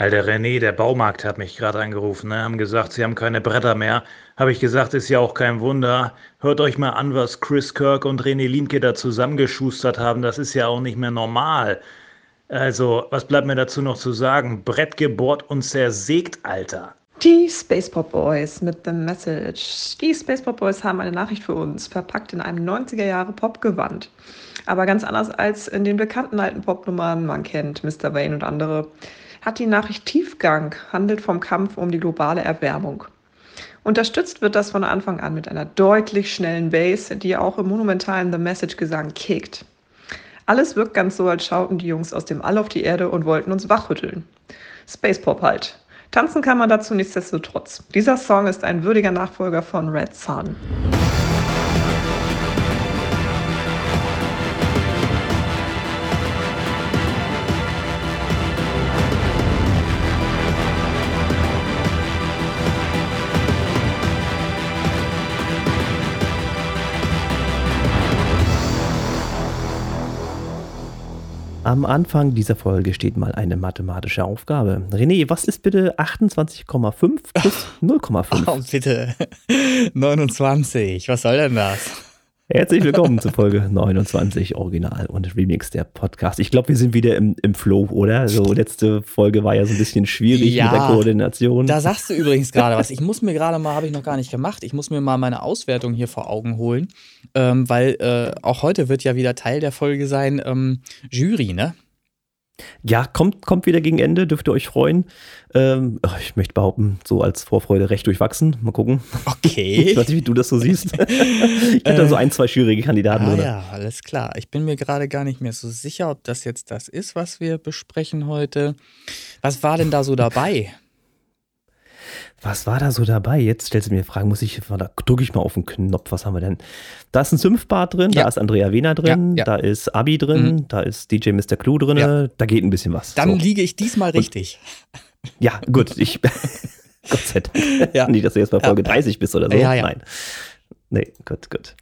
Alter René, der Baumarkt hat mich gerade angerufen, ne? haben gesagt, sie haben keine Bretter mehr. Habe ich gesagt, ist ja auch kein Wunder. Hört euch mal an, was Chris Kirk und René Limke da zusammengeschustert haben. Das ist ja auch nicht mehr normal. Also, was bleibt mir dazu noch zu sagen? Brett gebohrt und zersägt, Alter. Die Spaceport Boys mit The Message. Die Spaceport Boys haben eine Nachricht für uns, verpackt in einem 90er Jahre Popgewand. Aber ganz anders als in den bekannten alten Popnummern, man kennt Mr. Wayne und andere hat die Nachricht Tiefgang, handelt vom Kampf um die globale Erwärmung. Unterstützt wird das von Anfang an mit einer deutlich schnellen Bass, die auch im monumentalen The Message-Gesang kickt. Alles wirkt ganz so, als schauten die Jungs aus dem All auf die Erde und wollten uns wachrütteln. Space Pop halt. Tanzen kann man dazu nichtsdestotrotz. Dieser Song ist ein würdiger Nachfolger von Red Sun. Am Anfang dieser Folge steht mal eine mathematische Aufgabe. René, was ist bitte 28,5 plus 0,5? Oh, bitte. 29. Was soll denn das? Herzlich willkommen zu Folge 29 Original und Remix der Podcast. Ich glaube, wir sind wieder im, im Flow, oder? So, letzte Folge war ja so ein bisschen schwierig ja, mit der Koordination. Da sagst du übrigens gerade was. Ich muss mir gerade mal, habe ich noch gar nicht gemacht, ich muss mir mal meine Auswertung hier vor Augen holen, ähm, weil äh, auch heute wird ja wieder Teil der Folge sein ähm, Jury, ne? Ja, kommt, kommt wieder gegen Ende, dürft ihr euch freuen. Ähm, ich möchte behaupten, so als Vorfreude recht durchwachsen. Mal gucken. Okay. Ich weiß nicht, wie du das so siehst. ich hätte da so ein, zwei schwierige Kandidaten ah, Ja, alles klar. Ich bin mir gerade gar nicht mehr so sicher, ob das jetzt das ist, was wir besprechen heute. Was war denn da so dabei? Was war da so dabei? Jetzt stellst du mir Fragen, muss ich, da drücke ich mal auf den Knopf, was haben wir denn? Da ist ein Synthbar drin, ja. da ist Andrea Wehner drin, ja, ja. da ist Abi drin, mhm. da ist DJ Mr. Clue drin, da geht ein bisschen was. Dann so. liege ich diesmal richtig. Und, ja, gut, ich, Gott sei Dank. Ja. Nicht, dass du jetzt bei Folge 30 bist oder so. Ja, ja. Nein. Nee, gut, gut.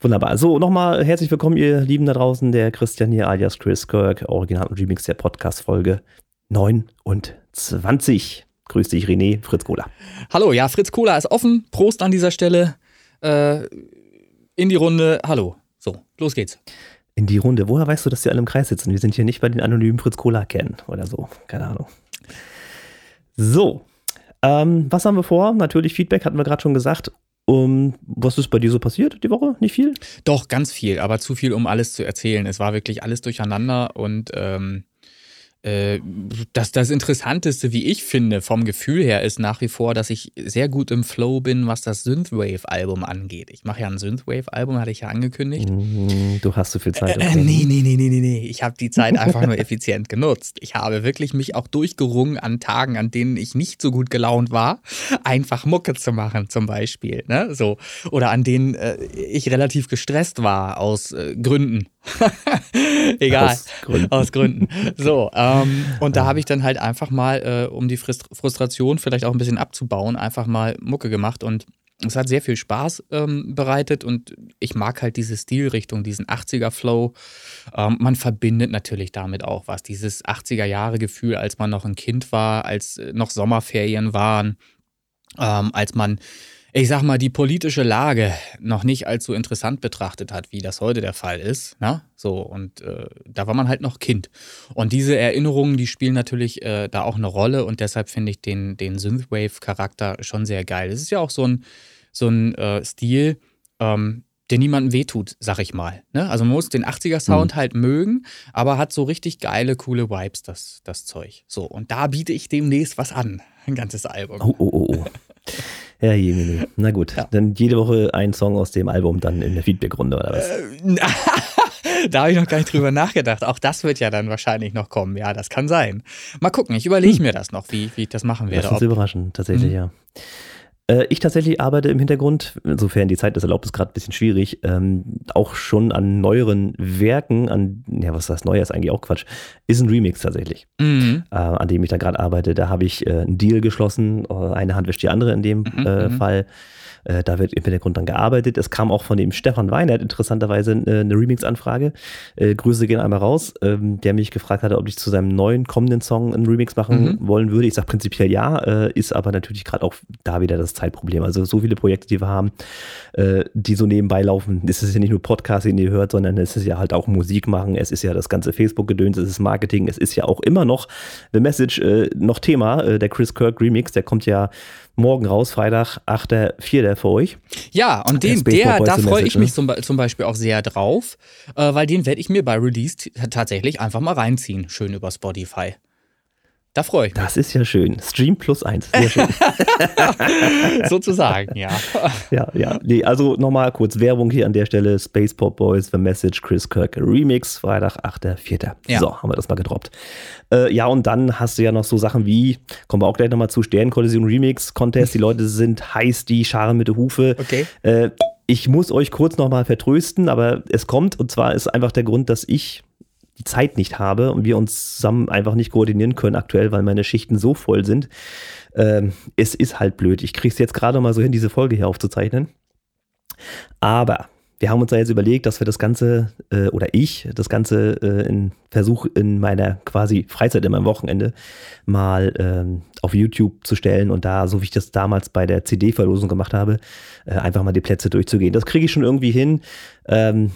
Wunderbar. So, nochmal herzlich willkommen, ihr Lieben da draußen. Der Christian hier alias Chris Kirk, Original und Remix der Podcast-Folge 29. Grüß dich, René, Fritz Cola. Hallo, ja, Fritz Cola ist offen. Prost an dieser Stelle. Äh, in die Runde. Hallo. So, los geht's. In die Runde. Woher weißt du, dass wir alle im Kreis sitzen? Wir sind hier nicht bei den anonymen Fritz Cola kennen oder so. Keine Ahnung. So. Ähm, was haben wir vor? Natürlich Feedback, hatten wir gerade schon gesagt. Um, was ist bei dir so passiert die Woche? Nicht viel? Doch, ganz viel, aber zu viel, um alles zu erzählen. Es war wirklich alles durcheinander und ähm, äh, das, das Interessanteste, wie ich finde, vom Gefühl her, ist nach wie vor, dass ich sehr gut im Flow bin, was das Synthwave-Album angeht. Ich mache ja ein Synthwave-Album, hatte ich ja angekündigt. Mhm, du hast so viel Zeit. Äh, nee, nee, nee, nee, nee, nee. Ich habe die Zeit einfach nur effizient genutzt. Ich habe wirklich mich auch durchgerungen an Tagen, an denen ich nicht so gut gelaunt war, einfach Mucke zu machen, zum Beispiel. Ne? So. Oder an denen äh, ich relativ gestresst war, aus äh, Gründen. Egal. Aus Gründen. Aus Gründen. So, ähm, und da habe ich dann halt einfach mal, äh, um die Frustration vielleicht auch ein bisschen abzubauen, einfach mal Mucke gemacht und es hat sehr viel Spaß ähm, bereitet und ich mag halt diese Stilrichtung, diesen 80er-Flow. Ähm, man verbindet natürlich damit auch was. Dieses 80er-Jahre-Gefühl, als man noch ein Kind war, als äh, noch Sommerferien waren, ähm, als man ich sag mal, die politische Lage noch nicht allzu interessant betrachtet hat, wie das heute der Fall ist. Na? Ne? So, und äh, da war man halt noch Kind. Und diese Erinnerungen, die spielen natürlich äh, da auch eine Rolle und deshalb finde ich den, den Synthwave-Charakter schon sehr geil. Es ist ja auch so ein, so ein äh, Stil, ähm, der niemandem wehtut, sag ich mal. Ne? Also man muss den 80er-Sound mhm. halt mögen, aber hat so richtig geile, coole Vibes, das, das Zeug. So, und da biete ich demnächst was an. Ein ganzes Album. Oh, oh, oh, oh. Ja, Jemini. Na gut, ja. dann jede Woche ein Song aus dem Album dann in der Feedback-Runde oder was? Äh, da habe ich noch gar nicht drüber nachgedacht. Auch das wird ja dann wahrscheinlich noch kommen. Ja, das kann sein. Mal gucken, ich überlege hm. mir das noch, wie, wie ich das machen werde. Das ist überraschend, tatsächlich, hm. ja. Äh, ich tatsächlich arbeite im Hintergrund, insofern die Zeit das erlaubt, ist gerade ein bisschen schwierig, ähm, auch schon an neueren Werken, an, ja, was das Neue ist eigentlich auch Quatsch, ist ein Remix tatsächlich, mhm. äh, an dem ich da gerade arbeite. Da habe ich äh, einen Deal geschlossen, äh, eine Hand wäscht die andere in dem mhm, äh, mhm. Fall. Äh, da wird im Hintergrund dann gearbeitet. Es kam auch von dem Stefan Weinert interessanterweise äh, eine Remix-Anfrage. Äh, Grüße gehen einmal raus, ähm, der mich gefragt hatte, ob ich zu seinem neuen kommenden Song einen Remix machen mhm. wollen würde. Ich sage prinzipiell ja, äh, ist aber natürlich gerade auch da wieder das Zeitproblem. Also so viele Projekte, die wir haben, die so nebenbei laufen. Es ist ja nicht nur Podcast, den ihr hört, sondern es ist ja halt auch Musik machen. Es ist ja das ganze Facebook-Gedöns, es ist Marketing. Es ist ja auch immer noch The Message noch Thema. der Chris Kirk Remix, der kommt ja morgen raus, Freitag, 8.4. für euch. Ja, und den, der, da freue ich mich zum, zum, Beispiel auch sehr drauf, äh, weil den werde ich mir bei Release tatsächlich einfach mal reinziehen, schön über Spotify. Da freue ich mich. Das ist ja schön. Stream plus eins. Sehr schön. Sozusagen, ja. Ja, ja. Nee, also nochmal kurz Werbung hier an der Stelle. Space Pop Boys, The Message, Chris Kirk Remix, Freitag, 8.4. Ja. So, haben wir das mal gedroppt. Äh, ja, und dann hast du ja noch so Sachen wie, kommen wir auch gleich nochmal zu Sternkollision Remix Contest. Die Leute sind heiß, die scharen mit der Hufe. Okay. Äh, ich muss euch kurz nochmal vertrösten, aber es kommt. Und zwar ist einfach der Grund, dass ich die Zeit nicht habe und wir uns zusammen einfach nicht koordinieren können aktuell, weil meine Schichten so voll sind. Ähm, es ist halt blöd. Ich kriege es jetzt gerade mal so hin, diese Folge hier aufzuzeichnen. Aber wir haben uns da jetzt überlegt, dass wir das Ganze, äh, oder ich, das Ganze äh, in Versuch in meiner quasi Freizeit, in meinem Wochenende mal ähm, auf YouTube zu stellen und da, so wie ich das damals bei der CD-Verlosung gemacht habe, äh, einfach mal die Plätze durchzugehen. Das kriege ich schon irgendwie hin. Ähm,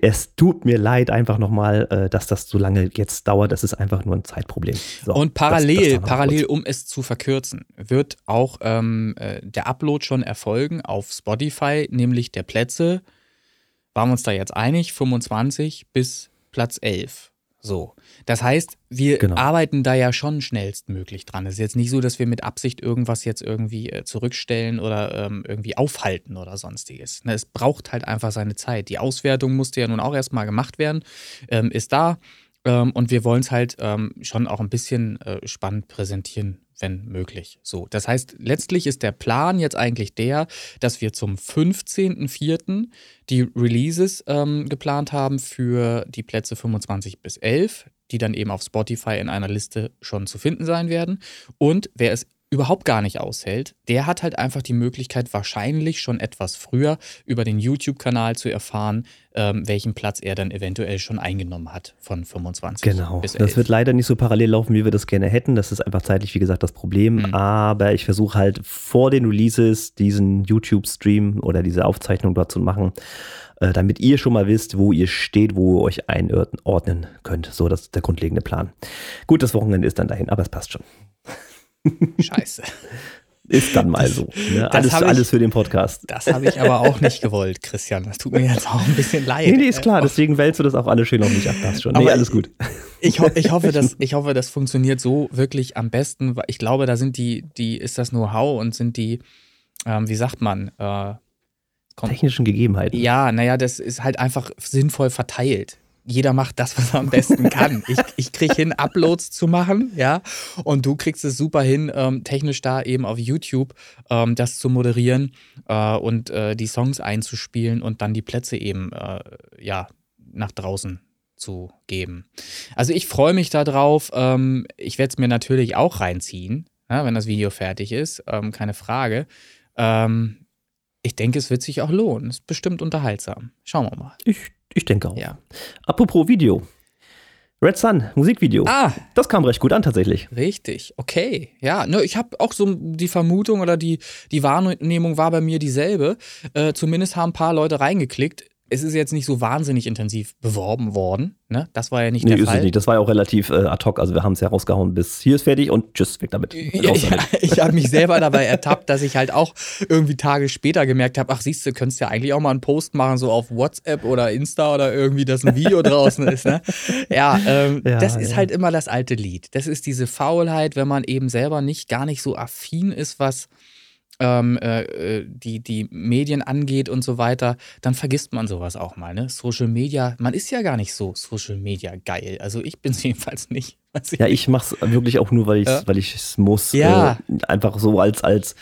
es tut mir leid einfach nochmal, äh, dass das so lange jetzt dauert. Das ist einfach nur ein Zeitproblem. So, und parallel, das, das parallel, um es zu verkürzen, wird auch ähm, äh, der Upload schon erfolgen auf Spotify, nämlich der Plätze, waren wir uns da jetzt einig, 25 bis Platz 11. So. Das heißt, wir genau. arbeiten da ja schon schnellstmöglich dran. Es ist jetzt nicht so, dass wir mit Absicht irgendwas jetzt irgendwie äh, zurückstellen oder ähm, irgendwie aufhalten oder sonstiges. Ne, es braucht halt einfach seine Zeit. Die Auswertung musste ja nun auch erstmal gemacht werden, ähm, ist da. Ähm, und wir wollen es halt ähm, schon auch ein bisschen äh, spannend präsentieren, wenn möglich. So, das heißt, letztlich ist der Plan jetzt eigentlich der, dass wir zum 15.04. die Releases ähm, geplant haben für die Plätze 25 bis 11, die dann eben auf Spotify in einer Liste schon zu finden sein werden. Und wer es überhaupt gar nicht aushält, der hat halt einfach die Möglichkeit, wahrscheinlich schon etwas früher über den YouTube-Kanal zu erfahren, ähm, welchen Platz er dann eventuell schon eingenommen hat von 25 genau. bis 11. Das wird leider nicht so parallel laufen, wie wir das gerne hätten. Das ist einfach zeitlich, wie gesagt, das Problem. Mhm. Aber ich versuche halt vor den Releases diesen YouTube-Stream oder diese Aufzeichnung dort zu machen, äh, damit ihr schon mal wisst, wo ihr steht, wo ihr euch einordnen könnt. So, das ist der grundlegende Plan. Gut, das Wochenende ist dann dahin, aber es passt schon. Scheiße. Ist dann mal so. Ne? Alles, ich, alles für den Podcast. Das habe ich aber auch nicht gewollt, Christian. Das tut mir jetzt auch ein bisschen leid. Nee, nee, ist klar. Deswegen wählst du das auch alles schön auf mich ab. Passt schon. Nee, alles gut. Ich, ho ich, hoffe, das, ich hoffe, das funktioniert so wirklich am besten. Weil ich glaube, da sind die, die ist das Know-how und sind die, ähm, wie sagt man, äh, technischen Gegebenheiten. Ja, naja, das ist halt einfach sinnvoll verteilt jeder macht das, was er am besten kann. Ich, ich kriege hin, Uploads zu machen, ja, und du kriegst es super hin, ähm, technisch da eben auf YouTube ähm, das zu moderieren äh, und äh, die Songs einzuspielen und dann die Plätze eben, äh, ja, nach draußen zu geben. Also ich freue mich darauf. Ähm, ich werde es mir natürlich auch reinziehen, ja, wenn das Video fertig ist, ähm, keine Frage. Ähm, ich denke, es wird sich auch lohnen. Es ist bestimmt unterhaltsam. Schauen wir mal. Ich ich denke auch. Ja. Apropos Video. Red Sun, Musikvideo. Ah. Das kam recht gut an tatsächlich. Richtig, okay. Ja, ne, ich habe auch so die Vermutung oder die, die Wahrnehmung war bei mir dieselbe. Äh, zumindest haben ein paar Leute reingeklickt es ist jetzt nicht so wahnsinnig intensiv beworben worden. Ne? Das war ja nicht nee, der ist Fall. Es nicht. Das war ja auch relativ äh, ad hoc. Also wir haben es ja rausgehauen bis hier ist fertig und tschüss, weg damit. Ja, ja, ich habe mich selber dabei ertappt, dass ich halt auch irgendwie Tage später gemerkt habe, ach siehst du, könntest ja eigentlich auch mal einen Post machen, so auf WhatsApp oder Insta oder irgendwie, dass ein Video draußen ist. Ne? Ja, ähm, ja, das ist halt immer das alte Lied. Das ist diese Faulheit, wenn man eben selber nicht gar nicht so affin ist, was ähm, äh, äh, die, die Medien angeht und so weiter, dann vergisst man sowas auch mal. Ne? Social Media, man ist ja gar nicht so Social Media geil. Also ich bin es jedenfalls nicht. ja, ich mache es wirklich auch nur, weil ich es ja. weil muss. Ja. Äh, einfach so als, als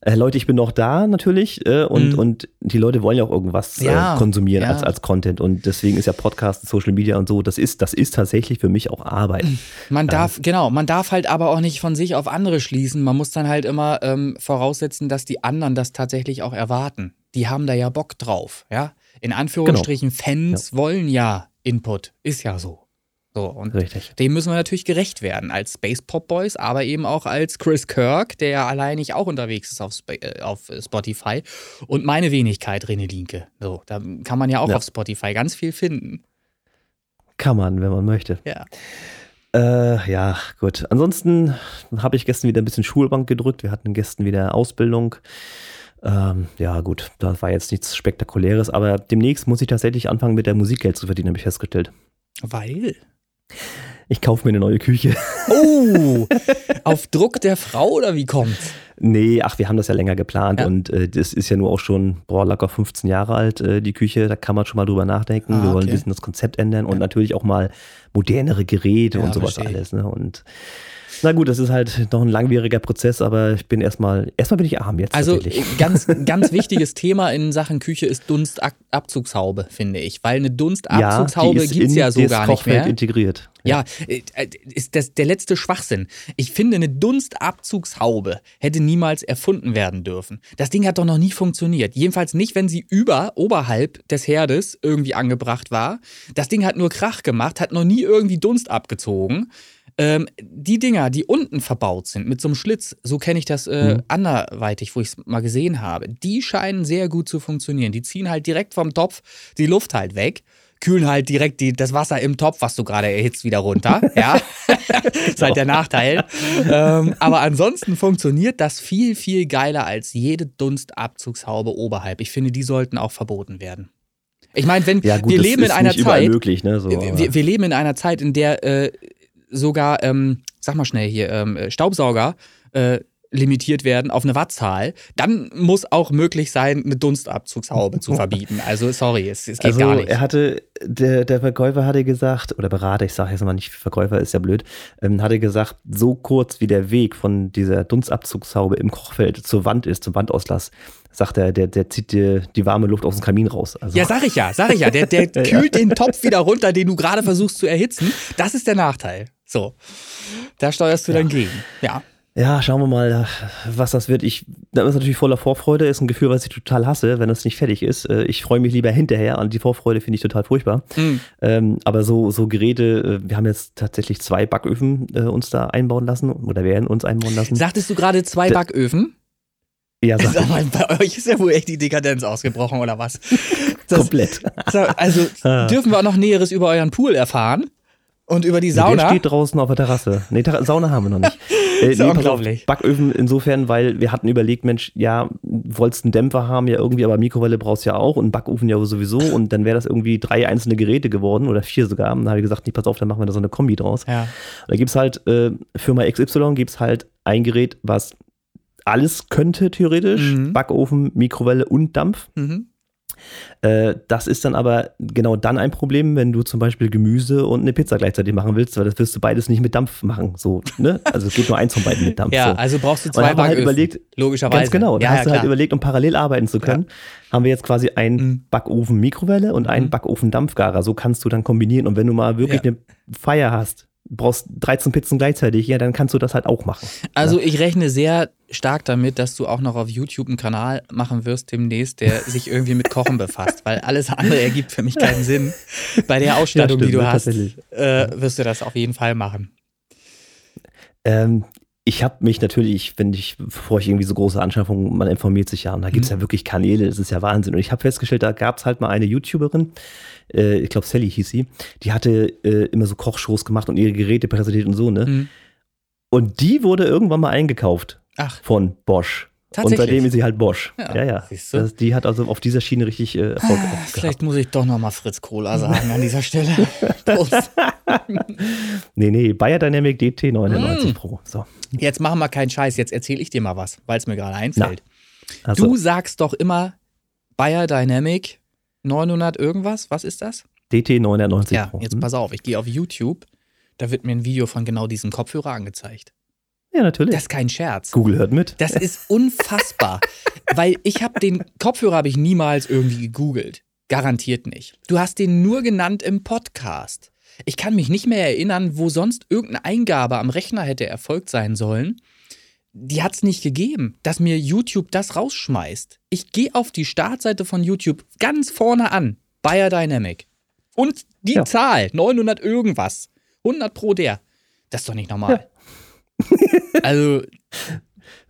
äh, Leute, ich bin noch da natürlich äh, und, mhm. und die Leute wollen ja auch irgendwas äh, ja, äh, konsumieren ja. als, als Content und deswegen ist ja Podcast, Social Media und so, das ist, das ist tatsächlich für mich auch Arbeit. Man darf, genau, man darf halt aber auch nicht von sich auf andere schließen. Man muss dann halt immer ähm, voraussetzen, dass die anderen das tatsächlich auch erwarten. Die haben da ja Bock drauf, ja. In Anführungsstrichen, genau. Fans ja. wollen ja Input, ist ja so. So, und Richtig. dem müssen wir natürlich gerecht werden, als Space Pop Boys, aber eben auch als Chris Kirk, der ja alleinig auch unterwegs ist auf, Sp äh, auf Spotify. Und meine Wenigkeit, René Linke. So, da kann man ja auch ja. auf Spotify ganz viel finden. Kann man, wenn man möchte. Ja. Äh, ja, gut. Ansonsten habe ich gestern wieder ein bisschen Schulbank gedrückt. Wir hatten gestern wieder Ausbildung. Ähm, ja, gut, da war jetzt nichts Spektakuläres, aber demnächst muss ich tatsächlich anfangen, mit der Musik Geld zu verdienen, habe ich festgestellt. Weil? Ich kaufe mir eine neue Küche. Oh, auf Druck der Frau oder wie kommt's? Nee, ach, wir haben das ja länger geplant ja. und äh, das ist ja nur auch schon, boah, locker 15 Jahre alt, äh, die Küche. Da kann man schon mal drüber nachdenken. Ah, wir wollen okay. ein bisschen das Konzept ändern und natürlich auch mal modernere Geräte ja, und sowas verstehe. alles. Ne? Und na gut, das ist halt noch ein langwieriger Prozess, aber ich bin erstmal, erstmal bin ich arm jetzt. Also ganz, ganz wichtiges Thema in Sachen Küche ist Dunstabzugshaube, finde ich. Weil eine Dunstabzugshaube ja, gibt es ja so gar nicht mehr. integriert. Ja, ja äh, ist das der letzte Schwachsinn. Ich finde, eine Dunstabzugshaube hätte niemals erfunden werden dürfen. Das Ding hat doch noch nie funktioniert. Jedenfalls nicht, wenn sie über, oberhalb des Herdes irgendwie angebracht war. Das Ding hat nur Krach gemacht, hat noch nie irgendwie Dunst abgezogen. Ähm, die Dinger, die unten verbaut sind mit so einem Schlitz, so kenne ich das äh, mhm. anderweitig, wo ich es mal gesehen habe, die scheinen sehr gut zu funktionieren. Die ziehen halt direkt vom Topf die Luft halt weg kühlen halt direkt die, das Wasser im Topf, was du gerade erhitzt, wieder runter. Ja, ist halt der Nachteil. ähm, aber ansonsten funktioniert das viel, viel geiler als jede Dunstabzugshaube oberhalb. Ich finde, die sollten auch verboten werden. Ich meine, wenn ja, gut, wir leben in einer Zeit, möglich, ne, so, wir, wir, leben in einer Zeit, in der äh, sogar, ähm, sag mal schnell hier, ähm, Staubsauger äh, limitiert werden auf eine Wattzahl, dann muss auch möglich sein, eine Dunstabzugshaube zu verbieten. Also sorry, es, es geht also, gar nicht. Er hatte, der, der Verkäufer hatte gesagt, oder Berater, ich sage jetzt mal nicht Verkäufer, ist ja blöd, ähm, hatte gesagt, so kurz wie der Weg von dieser Dunstabzugshaube im Kochfeld zur Wand ist, zum Wandauslass, sagt er, der, der zieht dir die warme Luft aus dem Kamin raus. Also. Ja, sag ich ja, sag ich ja. Der, der kühlt den Topf wieder runter, den du gerade versuchst zu erhitzen. Das ist der Nachteil. So. Da steuerst du ja. dann gegen. Ja. Ja, schauen wir mal, was das wird. Ich, da ist natürlich voller Vorfreude, ist ein Gefühl, was ich total hasse, wenn es nicht fertig ist. Äh, ich freue mich lieber hinterher und die Vorfreude finde ich total furchtbar. Mhm. Ähm, aber so, so Geräte, äh, wir haben jetzt tatsächlich zwei Backöfen äh, uns da einbauen lassen oder werden uns einbauen lassen. Sagtest du gerade zwei Backöfen? Ja, sag, sag mal, bei euch ist ja wohl echt die Dekadenz ausgebrochen, oder was? Das, Komplett. Also ah. dürfen wir auch noch Näheres über euren Pool erfahren? Und über die Sauna? Der steht draußen auf der Terrasse. Nee, Sauna haben wir noch nicht. Äh, nee, unglaublich. Backöfen insofern, weil wir hatten überlegt, Mensch, ja, wolltest einen Dämpfer haben, ja irgendwie, aber Mikrowelle brauchst du ja auch und Backofen ja sowieso und dann wäre das irgendwie drei einzelne Geräte geworden oder vier sogar. Und dann habe ich gesagt, nee, pass auf, dann machen wir da so eine Kombi draus. Ja. Da gibt es halt, äh, Firma XY gibt es halt ein Gerät, was alles könnte theoretisch, mhm. Backofen, Mikrowelle und Dampf. Mhm. Äh, das ist dann aber genau dann ein Problem, wenn du zum Beispiel Gemüse und eine Pizza gleichzeitig machen willst, weil das wirst du beides nicht mit Dampf machen. So, ne? Also es geht nur eins von beiden mit Dampf. ja, so. also brauchst du zwei Backöfen, halt überlegt, logischerweise. Ganz genau. Da ja, hast ja, du halt überlegt, um parallel arbeiten zu können, ja. haben wir jetzt quasi einen mhm. Backofen Mikrowelle und einen mhm. Backofen Dampfgarer. So kannst du dann kombinieren. Und wenn du mal wirklich eine Feier hast, brauchst 13 Pizzen gleichzeitig, ja, dann kannst du das halt auch machen. Also ja. ich rechne sehr stark damit, dass du auch noch auf YouTube einen Kanal machen wirst demnächst, der sich irgendwie mit Kochen befasst, weil alles andere ergibt für mich keinen Sinn. Bei der Ausstattung, ja, stimmt, die du hast, äh, wirst du das auf jeden Fall machen. Ähm, ich habe mich natürlich, wenn ich, bevor ich irgendwie so große Anschaffungen, man informiert sich ja, und da gibt es mhm. ja wirklich Kanäle, das ist ja Wahnsinn. Und ich habe festgestellt, da gab es halt mal eine YouTuberin, äh, ich glaube Sally hieß sie, die hatte äh, immer so Kochshows gemacht und ihre Geräte präsentiert und so, ne? Mhm. Und die wurde irgendwann mal eingekauft Ach. von Bosch. Und seitdem ist sie halt Bosch. Ja, ja. ja. Das, die hat also auf dieser Schiene richtig äh, Erfolg ah, Vielleicht muss ich doch nochmal Fritz Kohler sagen an dieser Stelle. nee, nee, Bayer Dynamic DT 99 mm. Pro. So. Jetzt machen wir keinen Scheiß, jetzt erzähle ich dir mal was, weil es mir gerade einfällt. Also. Du sagst doch immer Bayer Dynamic 900 irgendwas, was ist das? DT 990 ja, Pro. Jetzt pass auf, ich gehe auf YouTube, da wird mir ein Video von genau diesem Kopfhörer angezeigt. Ja, natürlich. Das ist kein Scherz. Google hört mit. Das ist unfassbar. weil ich habe den Kopfhörer habe ich niemals irgendwie gegoogelt. Garantiert nicht. Du hast den nur genannt im Podcast. Ich kann mich nicht mehr erinnern, wo sonst irgendeine Eingabe am Rechner hätte erfolgt sein sollen. Die hat es nicht gegeben, dass mir YouTube das rausschmeißt. Ich gehe auf die Startseite von YouTube ganz vorne an. Biodynamic. Und die ja. Zahl, 900 irgendwas. 100 pro der. Das ist doch nicht normal. Ja. also.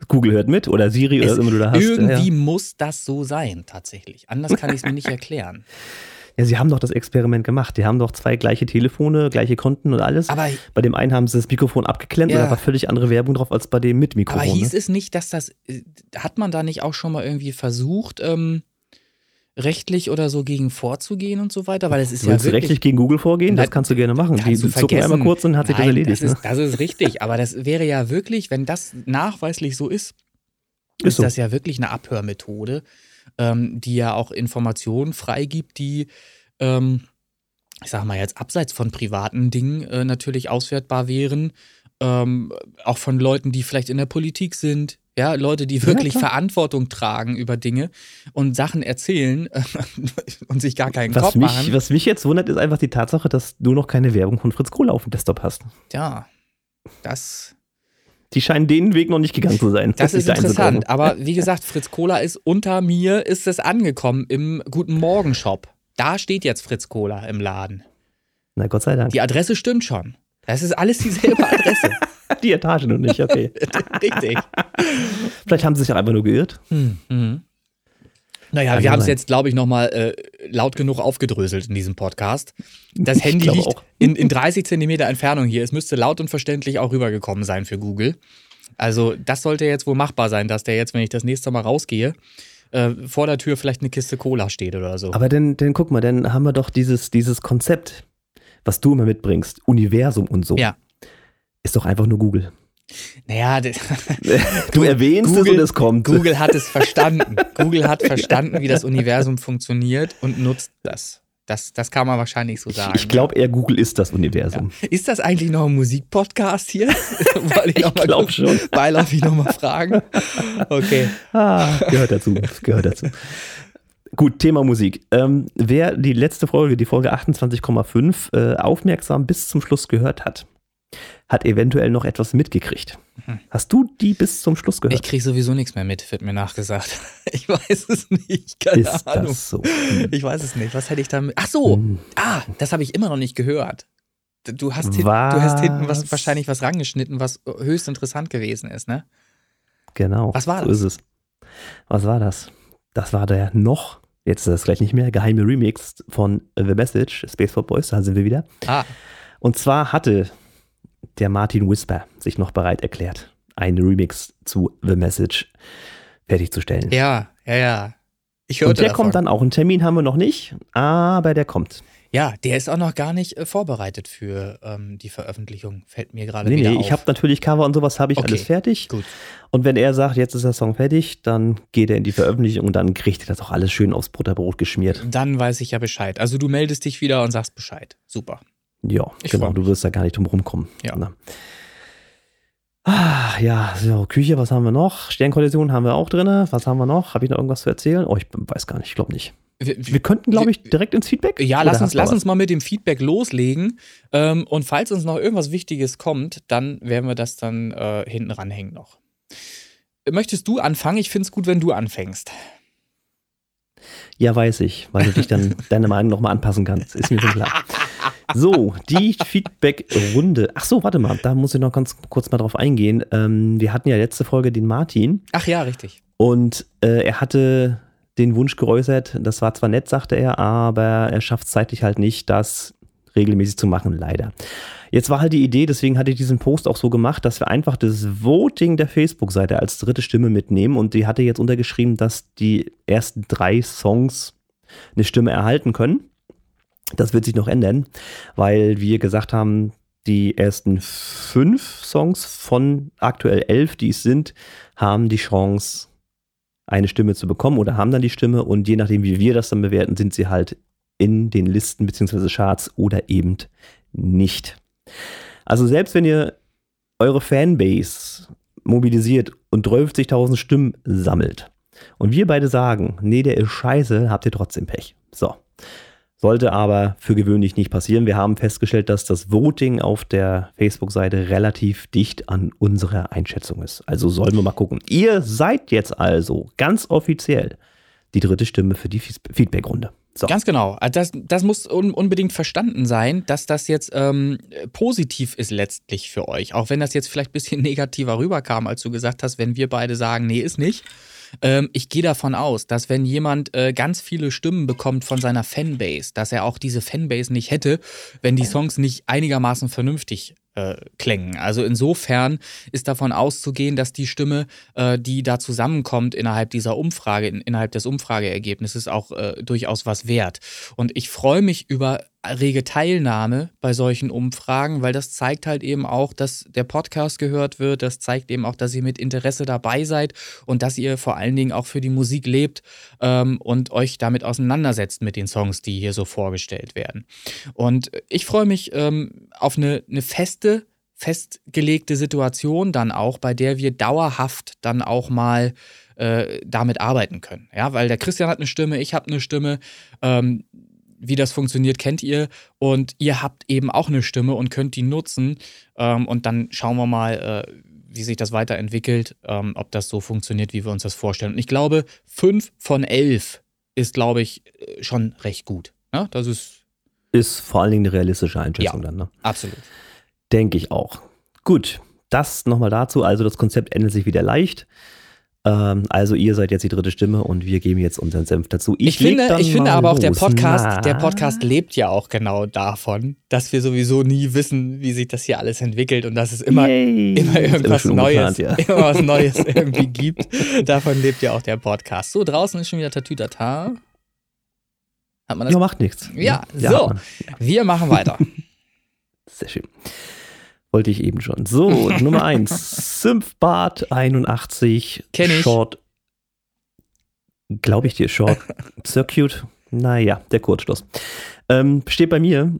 Google hört mit oder Siri oder was immer du da hast. Irgendwie ja. muss das so sein, tatsächlich. Anders kann ich es mir nicht erklären. Ja, sie haben doch das Experiment gemacht. Die haben doch zwei gleiche Telefone, gleiche Konten und alles. Aber bei dem einen haben sie das Mikrofon abgeklemmt ja. und da war völlig andere Werbung drauf als bei dem mit Mikrofon. Aber hieß ne? es nicht, dass das, äh, hat man da nicht auch schon mal irgendwie versucht, ähm, rechtlich oder so gegen vorzugehen und so weiter? Weil es ist du willst ja wirklich, rechtlich gegen Google vorgehen? Das kannst du gerne machen. Die zucken einmal kurz und hat sich das erledigt. Das ist, ne? das ist richtig, aber das wäre ja wirklich, wenn das nachweislich so ist, ist, Ist so. das ja wirklich eine Abhörmethode, ähm, die ja auch Informationen freigibt, die, ähm, ich sag mal jetzt, abseits von privaten Dingen äh, natürlich auswertbar wären. Ähm, auch von Leuten, die vielleicht in der Politik sind, ja, Leute, die wirklich klar. Verantwortung tragen über Dinge und Sachen erzählen und sich gar keinen Was Kopf mich, machen. was mich jetzt wundert, ist einfach die Tatsache, dass du noch keine Werbung von Fritz Kohle auf dem Desktop hast. Ja, das, Die scheinen den Weg noch nicht gegangen zu sein. das ist interessant. Aber wie gesagt, Fritz Cola ist unter mir, ist es angekommen im Guten Morgen Shop. Da steht jetzt Fritz Cola im Laden. Na Gott sei Dank. Die Adresse stimmt schon. Das ist alles dieselbe Adresse. Die Etage noch nicht, okay. Richtig. Vielleicht haben sie sich auch einfach nur geirrt. Hm, hm. Naja, Kann wir haben es jetzt, glaube ich, nochmal äh, laut genug aufgedröselt in diesem Podcast. Das Handy liegt auch. in, in 30 Zentimeter Entfernung hier. Es müsste laut und verständlich auch rübergekommen sein für Google. Also, das sollte jetzt wohl machbar sein, dass der jetzt, wenn ich das nächste Mal rausgehe, äh, vor der Tür vielleicht eine Kiste Cola steht oder so. Aber dann, dann guck mal, dann haben wir doch dieses, dieses Konzept, was du immer mitbringst, Universum und so. Ja. Ist doch einfach nur Google. Naja, das, Du erwähnst es und es kommt. Google hat es verstanden. Google hat verstanden, wie das Universum funktioniert und nutzt das. Das, das kann man wahrscheinlich so sagen. Ich, ich glaube eher, Google ist das Universum. Ist das eigentlich noch ein Musikpodcast hier? Wollte ich, noch mal glaub kurz schon. Beiläufig nochmal fragen. Okay. Ah, gehört dazu. Gehört dazu. Gut, Thema Musik. Ähm, wer die letzte Folge, die Folge 28,5, äh, aufmerksam bis zum Schluss gehört hat, hat eventuell noch etwas mitgekriegt. Hast du die bis zum Schluss Ich gehört? kriege sowieso nichts mehr mit, wird mir nachgesagt. Ich weiß es nicht. Keine ist Ahnung. das so? Ich weiß es nicht. Was hätte ich damit? Ach so. Hm. Ah, das habe ich immer noch nicht gehört. Du hast, hin, du hast hinten was, wahrscheinlich was rangeschnitten, was höchst interessant gewesen ist, ne? Genau. Was war so das? ist es. Was war das? Das war der noch, jetzt ist das gleich nicht mehr, geheime Remix von The Message, Space for Boys, da sind wir wieder. Ah, Und zwar hatte der Martin Whisper sich noch bereit erklärt, einen Remix zu The Message fertigzustellen. ja, ja, ja. Ich hörte Und der davon. kommt dann auch. Einen Termin haben wir noch nicht, aber der kommt. Ja, der ist auch noch gar nicht äh, vorbereitet für ähm, die Veröffentlichung. Fällt mir gerade Nee, wieder nee, auf. ich habe natürlich Cover und sowas, habe ich Okay. alles fertig. Gut. Und wenn er sagt, jetzt ist der Song fertig, dann geht er in die Veröffentlichung und dann kriegt er das auch alles schön aufs Butterbrot geschmiert. Dann weiß ich ja Bescheid. Also du meldest dich wieder und sagst Bescheid. Super. Ja, Ich genau, du wirst da gar nicht drum rumkommen. Ja. Na. Ah, ja, so, Küche, was haben wir noch? Sternkollision haben wir auch drin. Was haben wir noch? Habe ich noch irgendwas zu erzählen? Oh, ich weiß gar nicht, ich glaube nicht. Wir, Wir könnten, glaube ich, direkt ins Feedback. Ja, lass uns, lass uns mal mit dem Feedback loslegen. Ähm, und falls uns noch irgendwas Wichtiges kommt, dann werden wir das dann äh, hinten ranhängen noch. Möchtest du anfangen? Ich finde es gut, wenn du anfängst. Ja, weiß ich, weil du dich dann deine Meinung nochmal anpassen kannst. Ist mir schon klar. So, die Feedback-Runde. Ach so, warte mal, da muss ich noch ganz kurz mal drauf eingehen. Ähm, wir hatten ja letzte Folge den Martin Ach ja, richtig. und äh, er hatte den Wunsch geäußert, das war zwar nett, sagte er, aber er schafft es zeitlich halt nicht, das regelmäßig zu machen, leider. Jetzt war halt die Idee, deswegen hatte ich diesen Post auch so gemacht, dass wir einfach das Voting der Facebook-Seite als dritte Stimme mitnehmen und die hatte jetzt untergeschrieben, dass die ersten drei Songs eine Stimme erhalten können. Das wird sich noch ändern, weil wir gesagt haben, die ersten fünf Songs von aktuell elf, die es sind, haben die Chance, eine Stimme zu bekommen oder haben dann die Stimme und je nachdem, wie wir das dann bewerten, sind sie halt in den Listen bzw. Charts oder eben nicht. Also selbst wenn ihr eure Fanbase mobilisiert und 12.000 Stimmen sammelt und wir beide sagen, nee, der ist scheiße, habt ihr trotzdem Pech. So. Sollte aber für gewöhnlich nicht passieren. Wir haben festgestellt, dass das Voting auf der Facebook-Seite relativ dicht an unserer Einschätzung ist. Also sollen wir mal gucken. Ihr seid jetzt also ganz offiziell die dritte Stimme für die Feedback-Runde. So. Ganz genau. Also das, das muss un unbedingt verstanden sein, dass das jetzt ähm, positiv ist letztlich für euch. Auch wenn das jetzt vielleicht ein bisschen negativer rüberkam, als du gesagt hast, wenn wir beide sagen, nee, ist nicht. Ähm, ich gehe davon aus, dass wenn jemand äh, ganz viele Stimmen bekommt von seiner Fanbase, dass er auch diese Fanbase nicht hätte, wenn die Songs nicht einigermaßen vernünftig äh, klängen. Also insofern ist davon auszugehen, dass die Stimme, äh, die da zusammenkommt innerhalb dieser Umfrage, in, innerhalb des Umfrageergebnisses auch äh, durchaus was wert. Und ich freue mich über rege Teilnahme bei solchen Umfragen, weil das zeigt halt eben auch, dass der Podcast gehört wird. Das zeigt eben auch, dass ihr mit Interesse dabei seid und dass ihr vor allen Dingen auch für die Musik lebt ähm, und euch damit auseinandersetzt mit den Songs, die hier so vorgestellt werden. Und ich freue mich ähm, auf eine, eine feste, festgelegte Situation dann auch, bei der wir dauerhaft dann auch mal äh, damit arbeiten können. Ja, weil der Christian hat eine Stimme, ich habe eine Stimme. Ähm, wie das funktioniert, kennt ihr. Und ihr habt eben auch eine Stimme und könnt die nutzen. Ähm, und dann schauen wir mal, äh, wie sich das weiterentwickelt, ähm, ob das so funktioniert, wie wir uns das vorstellen. Und ich glaube, fünf von elf ist, glaube ich, äh, schon recht gut. Ja, ne? das ist. Ist vor allen Dingen eine realistische Einschätzung ja, dann, ne? Absolut. Denke ich auch. Gut, das nochmal dazu. Also, das Konzept ändert sich wieder leicht. Ähm, also ihr seid jetzt die dritte Stimme und wir geben jetzt unseren Senf dazu. Ich, ich finde, ich finde aber auch der Podcast, der Podcast lebt ja auch genau davon, dass wir sowieso nie wissen, wie sich das hier alles entwickelt und dass es immer, immer irgendwas immer Neues, ja. immer was Neues irgendwie gibt. Davon lebt ja auch der Podcast. So, draußen ist schon wieder Tatütata. Hat man das? Ja, macht nichts. Ja, ja so. Wir machen weiter. Sehr schön. Wollte ich eben schon. So, Nummer 1. Synthbart 81. Kenn ich. Short. Glaube ich dir, Short Circuit. Naja, der Kurzschluss. Ähm, steht bei mir.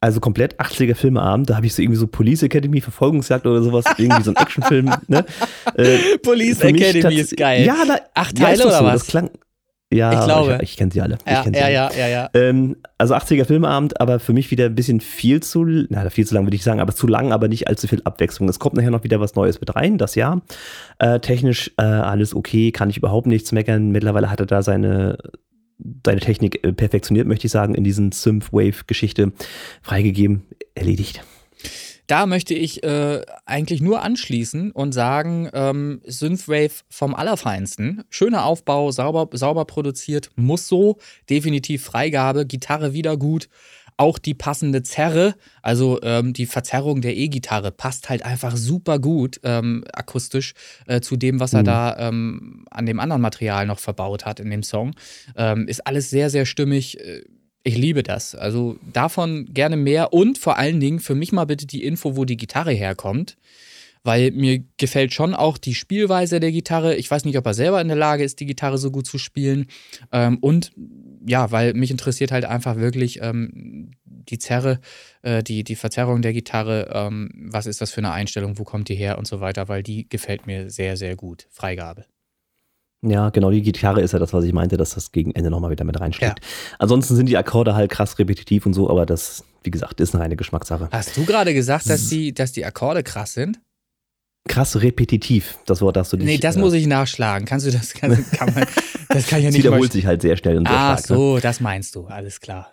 Also komplett 80er Filmeabend, da habe ich so irgendwie so Police Academy Verfolgungsjagd oder sowas, irgendwie so ein Actionfilm. Ne? Äh, Police Academy ist geil. Ja, da, acht Teile ja, oder so. was? Das klang, ja, ich glaube. Ich, ich kenne sie alle. Ja, kenn sie ja, alle. ja, ja, ja, ähm, also 80er Filmeabend, aber für mich wieder ein bisschen viel zu, na, viel zu lang würde ich sagen, aber zu lang, aber nicht allzu viel Abwechslung. Es kommt nachher noch wieder was Neues mit rein, das Jahr. Äh, technisch äh, alles okay, kann ich überhaupt nichts meckern. Mittlerweile hat er da seine, seine Technik äh, perfektioniert, möchte ich sagen, in diesen Synthwave-Geschichte freigegeben, erledigt. Da möchte ich äh, eigentlich nur anschließen und sagen, ähm, Synthwave vom Allerfeinsten. Schöner Aufbau, sauber, sauber produziert, muss so. Definitiv Freigabe, Gitarre wieder gut. Auch die passende Zerre, also ähm, die Verzerrung der E-Gitarre, passt halt einfach super gut ähm, akustisch äh, zu dem, was er mhm. da ähm, an dem anderen Material noch verbaut hat in dem Song. Ähm, ist alles sehr, sehr stimmig. Äh, ich liebe das. Also davon gerne mehr und vor allen Dingen für mich mal bitte die Info, wo die Gitarre herkommt. Weil mir gefällt schon auch die Spielweise der Gitarre. Ich weiß nicht, ob er selber in der Lage ist, die Gitarre so gut zu spielen. Ähm, und ja, weil mich interessiert halt einfach wirklich ähm, die Zerre, äh, die, die Verzerrung der Gitarre. Ähm, was ist das für eine Einstellung? Wo kommt die her und so weiter? Weil die gefällt mir sehr, sehr gut. Freigabe. Ja, genau, die Gitarre ist ja das, was ich meinte, dass das gegen Ende nochmal wieder mit reinschlägt. Ja. Ansonsten sind die Akkorde halt krass repetitiv und so, aber das, wie gesagt, ist eine reine Geschmackssache. Hast du gerade gesagt, dass die, dass die Akkorde krass sind? Krass repetitiv, das Wort hast du nicht. Nee, das äh, muss ich nachschlagen. Kannst du das, kann, kann man, das kann ich ja nicht wiederholt sich halt sehr schnell und sehr Ach stark. Ach so, ne? das meinst du, alles klar.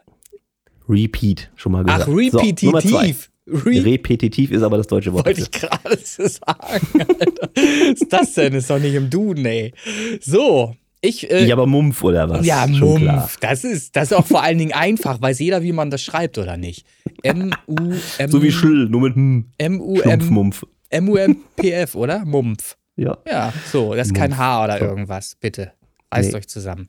Repeat, schon mal gesagt. Ach, repetitiv. So, Repetitiv ist aber das deutsche Wort. Wollte ich gerade sagen, Alter. Was ist das denn? Ist doch nicht im Duden, ey. So, ich, äh, ja, aber Mumpf oder was? Ja, Schon Mumpf. Klar. Das ist, das ist auch vor allen Dingen einfach. Weiß jeder, wie man das schreibt oder nicht. M-U-M. So wie Schll, nur mit M. M-U-M. M-U-M-P-F, oder? Mumpf. Ja. Ja, so. Das ist kein H oder irgendwas. Bitte. Reißt nee. euch zusammen.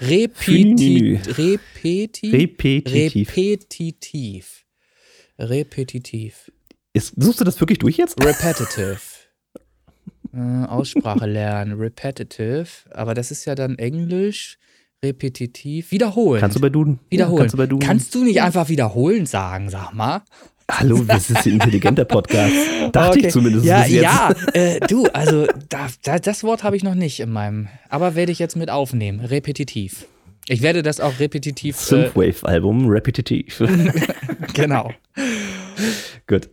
Repeti Repeti repetitiv. Repetitiv. Repetitiv. Ist, suchst du das wirklich durch jetzt? Repetitive. Äh, Aussprache lernen, repetitive, aber das ist ja dann Englisch, repetitiv, wiederholen. Kannst du bei Duden? Wiederholen. Ja, kannst, du bei Duden? kannst du nicht einfach wiederholen sagen, sag mal? Hallo, das ist ein intelligenter Podcast. Dachte okay. ich zumindest. Ja, ja, äh, du, also da, da, das Wort habe ich noch nicht in meinem, aber werde ich jetzt mit aufnehmen. Repetitiv. Ich werde das auch repetitiv. Äh, Synthwave-Album, repetitiv. genau. Gut.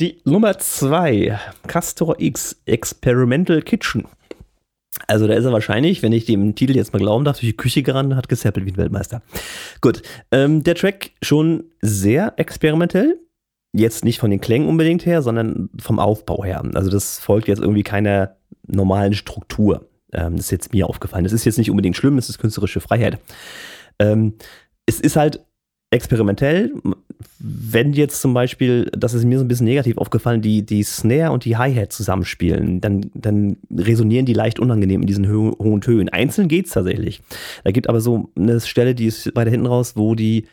Die Nummer zwei, Castor X Experimental Kitchen. Also da ist er wahrscheinlich, wenn ich dem Titel jetzt mal glauben darf, durch die Küche gerannt hat gesappelt wie ein Weltmeister. Gut, ähm, der Track schon sehr experimentell. Jetzt nicht von den Klängen unbedingt her, sondern vom Aufbau her. Also das folgt jetzt irgendwie keiner normalen Struktur. Ähm, das ist jetzt mir aufgefallen. Das ist jetzt nicht unbedingt schlimm, es ist künstlerische Freiheit. Ähm, es ist halt experimentell. Wenn jetzt zum Beispiel, das ist mir so ein bisschen negativ aufgefallen, die, die Snare und die Hi-Hat zusammenspielen, dann, dann resonieren die leicht unangenehm in diesen ho hohen Tönen. Einzeln geht es tatsächlich. Da gibt aber so eine Stelle, die ist weiter hinten raus, wo die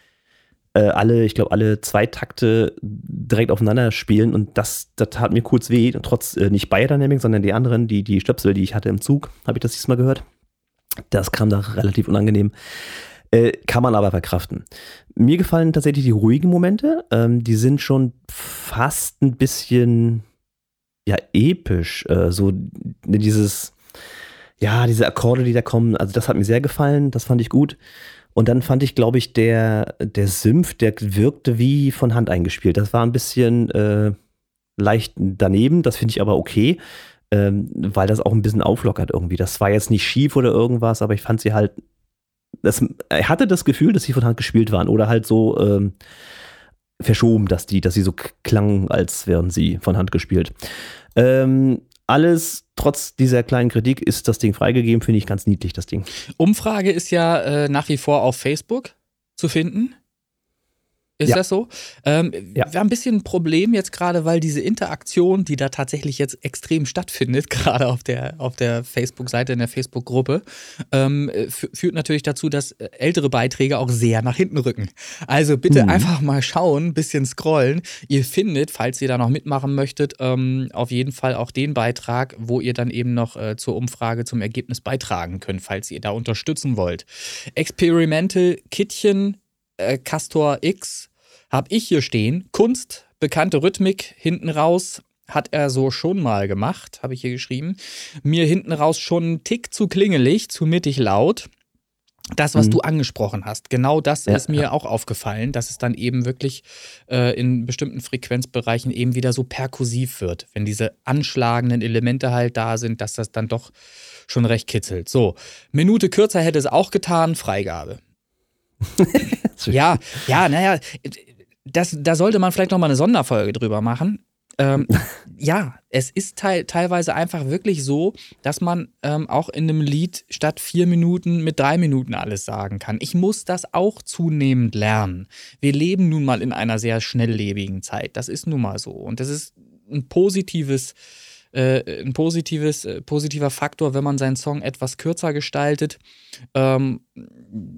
äh, alle, ich glaube, alle zwei Takte direkt aufeinander spielen und das, das tat mir kurz weh. Trotz äh, nicht Biodynamic, sondern die anderen, die, die Stöpsel, die ich hatte im Zug, habe ich das diesmal gehört. Das kam da relativ unangenehm. Äh, kann man aber verkraften. Mir gefallen tatsächlich die ruhigen Momente. Ähm, die sind schon fast ein bisschen ja episch. Äh, so dieses, ja, diese Akkorde, die da kommen. Also das hat mir sehr gefallen. Das fand ich gut. Und dann fand ich, glaube ich, der, der Symph, der wirkte wie von Hand eingespielt. Das war ein bisschen äh, leicht daneben, das finde ich aber okay, ähm, weil das auch ein bisschen auflockert irgendwie. Das war jetzt nicht schief oder irgendwas, aber ich fand sie halt. Das, er hatte das Gefühl, dass sie von Hand gespielt waren oder halt so ähm, verschoben, dass die, dass sie so klangen, als wären sie von Hand gespielt. Ähm, alles, trotz dieser kleinen Kritik, ist das Ding freigegeben, finde ich ganz niedlich, das Ding. Umfrage ist ja äh, nach wie vor auf Facebook zu finden. Ist ja. das so? Ähm, ja. Wir haben ein bisschen ein Problem jetzt gerade, weil diese Interaktion, die da tatsächlich jetzt extrem stattfindet, gerade auf der, auf der Facebook-Seite, in der Facebook-Gruppe, ähm, führt natürlich dazu, dass äh, ältere Beiträge auch sehr nach hinten rücken. Also bitte mhm. einfach mal schauen, ein bisschen scrollen. Ihr findet, falls ihr da noch mitmachen möchtet, ähm, auf jeden Fall auch den Beitrag, wo ihr dann eben noch äh, zur Umfrage zum Ergebnis beitragen könnt, falls ihr da unterstützen wollt. Experimental Kittchen äh, Castor X habe ich hier stehen. Kunst, bekannte Rhythmik hinten raus. Hat er so schon mal gemacht, habe ich hier geschrieben. Mir hinten raus schon ein Tick zu klingelig, zu mittig laut. Das, was mhm. du angesprochen hast, genau das ja, ist mir ja. auch aufgefallen, dass es dann eben wirklich äh, in bestimmten Frequenzbereichen eben wieder so perkussiv wird. Wenn diese anschlagenden Elemente halt da sind, dass das dann doch schon recht kitzelt. So, Minute kürzer hätte es auch getan, Freigabe. ja, ja, naja, das, da sollte man vielleicht noch mal eine Sonderfolge drüber machen. Ähm, ja, es ist te teilweise einfach wirklich so, dass man ähm, auch in einem Lied statt vier Minuten mit drei Minuten alles sagen kann. Ich muss das auch zunehmend lernen. Wir leben nun mal in einer sehr schnelllebigen Zeit. Das ist nun mal so. Und das ist ein positives äh, ein positives, äh, positiver Faktor, wenn man seinen Song etwas kürzer gestaltet. Ähm,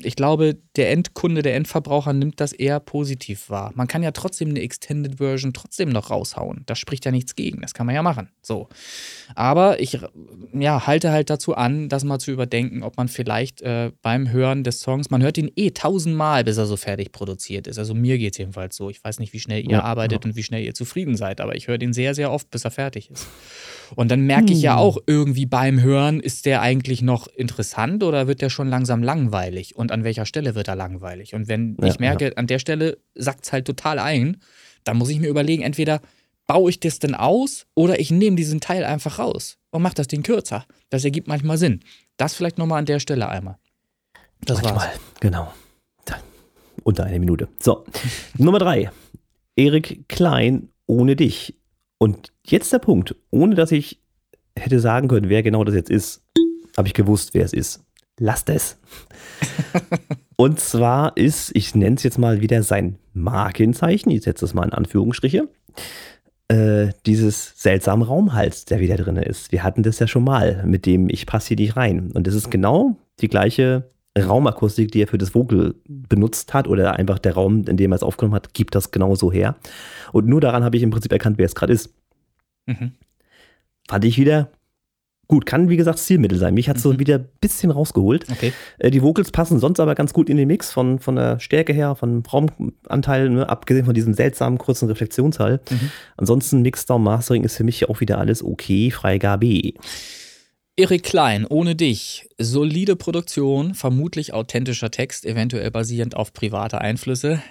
ich glaube, der Endkunde, der Endverbraucher nimmt das eher positiv wahr. Man kann ja trotzdem eine Extended Version trotzdem noch raushauen. Das spricht ja nichts gegen. Das kann man ja machen. So. Aber ich ja, halte halt dazu an, das mal zu überdenken, ob man vielleicht äh, beim Hören des Songs, man hört ihn eh tausendmal, bis er so fertig produziert ist. Also mir geht es jedenfalls so. Ich weiß nicht, wie schnell ihr ja, arbeitet ja. und wie schnell ihr zufrieden seid, aber ich höre den sehr, sehr oft, bis er fertig ist. Und dann merke ich ja hm. auch irgendwie beim Hören, ist der eigentlich noch interessant oder wird der schon langsam langweilig? Und an welcher Stelle wird er langweilig? Und wenn ja, ich merke, ja. an der Stelle sackt es halt total ein, dann muss ich mir überlegen, entweder baue ich das denn aus oder ich nehme diesen Teil einfach raus und mache das Ding kürzer. Das ergibt manchmal Sinn. Das vielleicht nochmal an der Stelle einmal. Das manchmal, war's. genau. Unter einer Minute. So, Nummer drei. Erik Klein ohne dich. Und jetzt der Punkt, ohne dass ich hätte sagen können, wer genau das jetzt ist, habe ich gewusst, wer es ist. Lasst es. Und zwar ist, ich nenne es jetzt mal wieder sein Markenzeichen, ich setze es mal in Anführungsstriche, äh, dieses seltsame Raumhals, der wieder drin ist. Wir hatten das ja schon mal, mit dem ich passe hier nicht rein. Und das ist genau die gleiche Raumakustik, die er für das Vogel benutzt hat oder einfach der Raum, in dem er es aufgenommen hat, gibt das genauso her. Und nur daran habe ich im Prinzip erkannt, wer es gerade ist. Mhm. Fand ich wieder gut, kann wie gesagt Stilmittel sein. Mich hat es mhm. so wieder ein bisschen rausgeholt. Okay. Äh, die Vocals passen sonst aber ganz gut in den Mix von, von der Stärke her, von Raumanteil, ne, abgesehen von diesem seltsamen kurzen Reflektionshall. Mhm. Ansonsten Mixdown Mastering ist für mich auch wieder alles okay. Freigabe. Erik Klein, ohne dich. Solide Produktion, vermutlich authentischer Text, eventuell basierend auf private Einflüsse.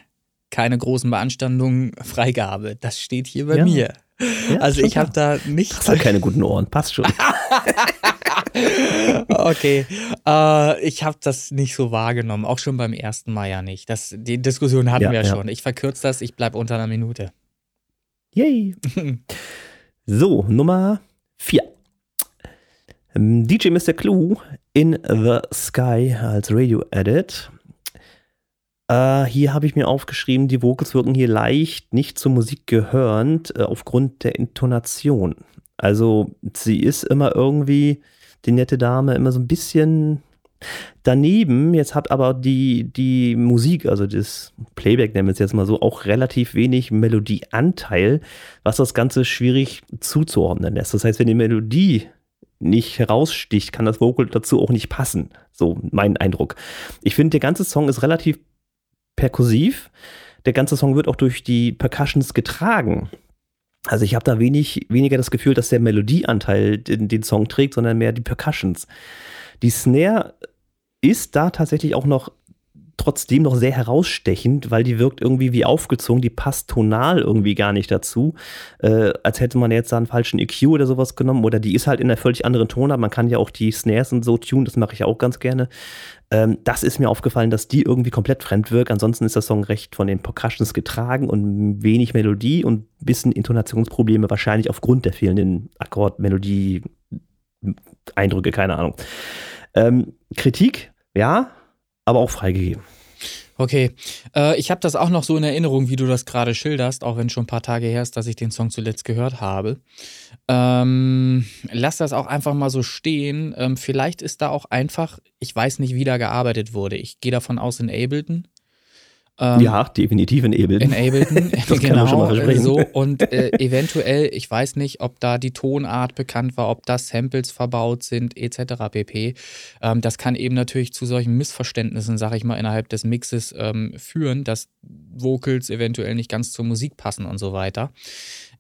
Keine großen Beanstandungen, Freigabe. Das steht hier bei ja. mir. Ja, also ich habe da nicht. Hast halt keine guten Ohren, passt schon. okay, äh, ich habe das nicht so wahrgenommen, auch schon beim ersten Mal ja nicht. Das, die Diskussion hatten ja, wir ja schon. Ich verkürze das, ich bleibe unter einer Minute. Yay. so, Nummer 4. Ähm, DJ Mr. Clue in the Sky als Radio Edit. Äh, hier habe ich mir aufgeschrieben, die Vocals wirken hier leicht nicht zur Musik gehörend äh, aufgrund der Intonation. Also sie ist immer irgendwie, die nette Dame, immer so ein bisschen daneben. Jetzt hat aber die, die Musik, also das Playback nennen wir es jetzt mal so, auch relativ wenig Melodieanteil, was das Ganze schwierig zuzuordnen lässt. Das heißt, wenn die Melodie nicht heraussticht, kann das Vocal dazu auch nicht passen. So mein Eindruck. Ich finde, der ganze Song ist relativ perkussiv. Der ganze Song wird auch durch die Percussions getragen. Also ich habe da wenig, weniger das Gefühl, dass der Melodieanteil den, den Song trägt, sondern mehr die Percussions. Die Snare ist da tatsächlich auch noch trotzdem noch sehr herausstechend, weil die wirkt irgendwie wie aufgezogen, die passt tonal irgendwie gar nicht dazu, äh, als hätte man jetzt da einen falschen EQ oder sowas genommen oder die ist halt in einer völlig anderen Tonart, man kann ja auch die Snares und so tun, das mache ich auch ganz gerne. Ähm, das ist mir aufgefallen, dass die irgendwie komplett fremd wirkt, ansonsten ist der Song recht von den Percussions getragen und wenig Melodie und ein bisschen Intonationsprobleme, wahrscheinlich aufgrund der fehlenden Akkord-Melodie Eindrücke, keine Ahnung. Ähm, Kritik, ja, aber auch freigegeben. Okay, äh, ich habe das auch noch so in Erinnerung, wie du das gerade schilderst, auch wenn schon ein paar Tage her ist, dass ich den Song zuletzt gehört habe. Ähm, lass das auch einfach mal so stehen. Ähm, vielleicht ist da auch einfach, ich weiß nicht, wie da gearbeitet wurde. Ich gehe davon aus in Ableton. Ähm, ja, definitiv in Ableton. In Ableton, das genau. schon mal versprechen. So, und äh, eventuell, ich weiß nicht, ob da die Tonart bekannt war, ob da Samples verbaut sind, etc. pp. Ähm, das kann eben natürlich zu solchen Missverständnissen, sag ich mal, innerhalb des Mixes ähm, führen, dass Vocals eventuell nicht ganz zur Musik passen und so weiter.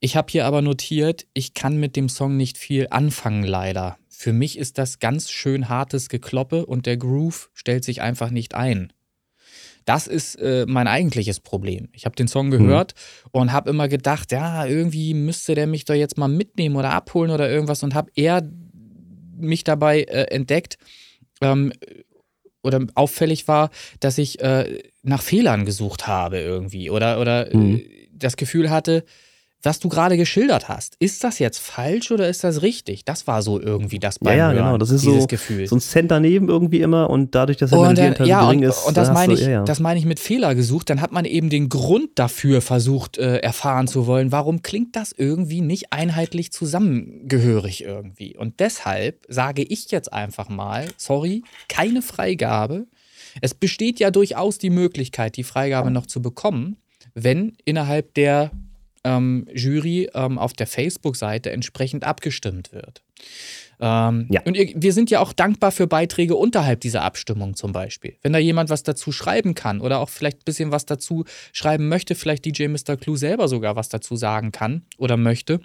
Ich habe hier aber notiert, ich kann mit dem Song nicht viel anfangen, leider. Für mich ist das ganz schön hartes Gekloppe und der Groove stellt sich einfach nicht ein. Das ist äh, mein eigentliches Problem. Ich habe den Song mhm. gehört mhm. und habe immer gedacht, ja, irgendwie müsste der mich doch jetzt mal mitnehmen oder abholen oder irgendwas und habe eher mich dabei äh, entdeckt ähm, oder auffällig war, dass ich äh, nach Fehlern gesucht habe irgendwie oder, oder mhm. Das Gefühl hatte, was du gerade geschildert hast. Ist das jetzt falsch oder ist das richtig? Das war so irgendwie das beim Ja, ja genau. Das ist so, Gefühl. so ein Cent daneben irgendwie immer und dadurch, dass er dann, ja, gering und, ist. Und das meine ich, ja, ja. das meine ich mit Fehler gesucht. Dann hat man eben den Grund dafür versucht äh, erfahren zu wollen. Warum klingt das irgendwie nicht einheitlich zusammengehörig irgendwie? Und deshalb sage ich jetzt einfach mal, sorry, keine Freigabe. Es besteht ja durchaus die Möglichkeit, die Freigabe noch zu bekommen, wenn innerhalb der ähm, Jury ähm, auf der Facebook-Seite entsprechend abgestimmt wird. Ähm, ja. Und ihr, wir sind ja auch dankbar für Beiträge unterhalb dieser Abstimmung zum Beispiel. Wenn da jemand was dazu schreiben kann oder auch vielleicht ein bisschen was dazu schreiben möchte, vielleicht DJ Mr. Clue selber sogar was dazu sagen kann oder möchte.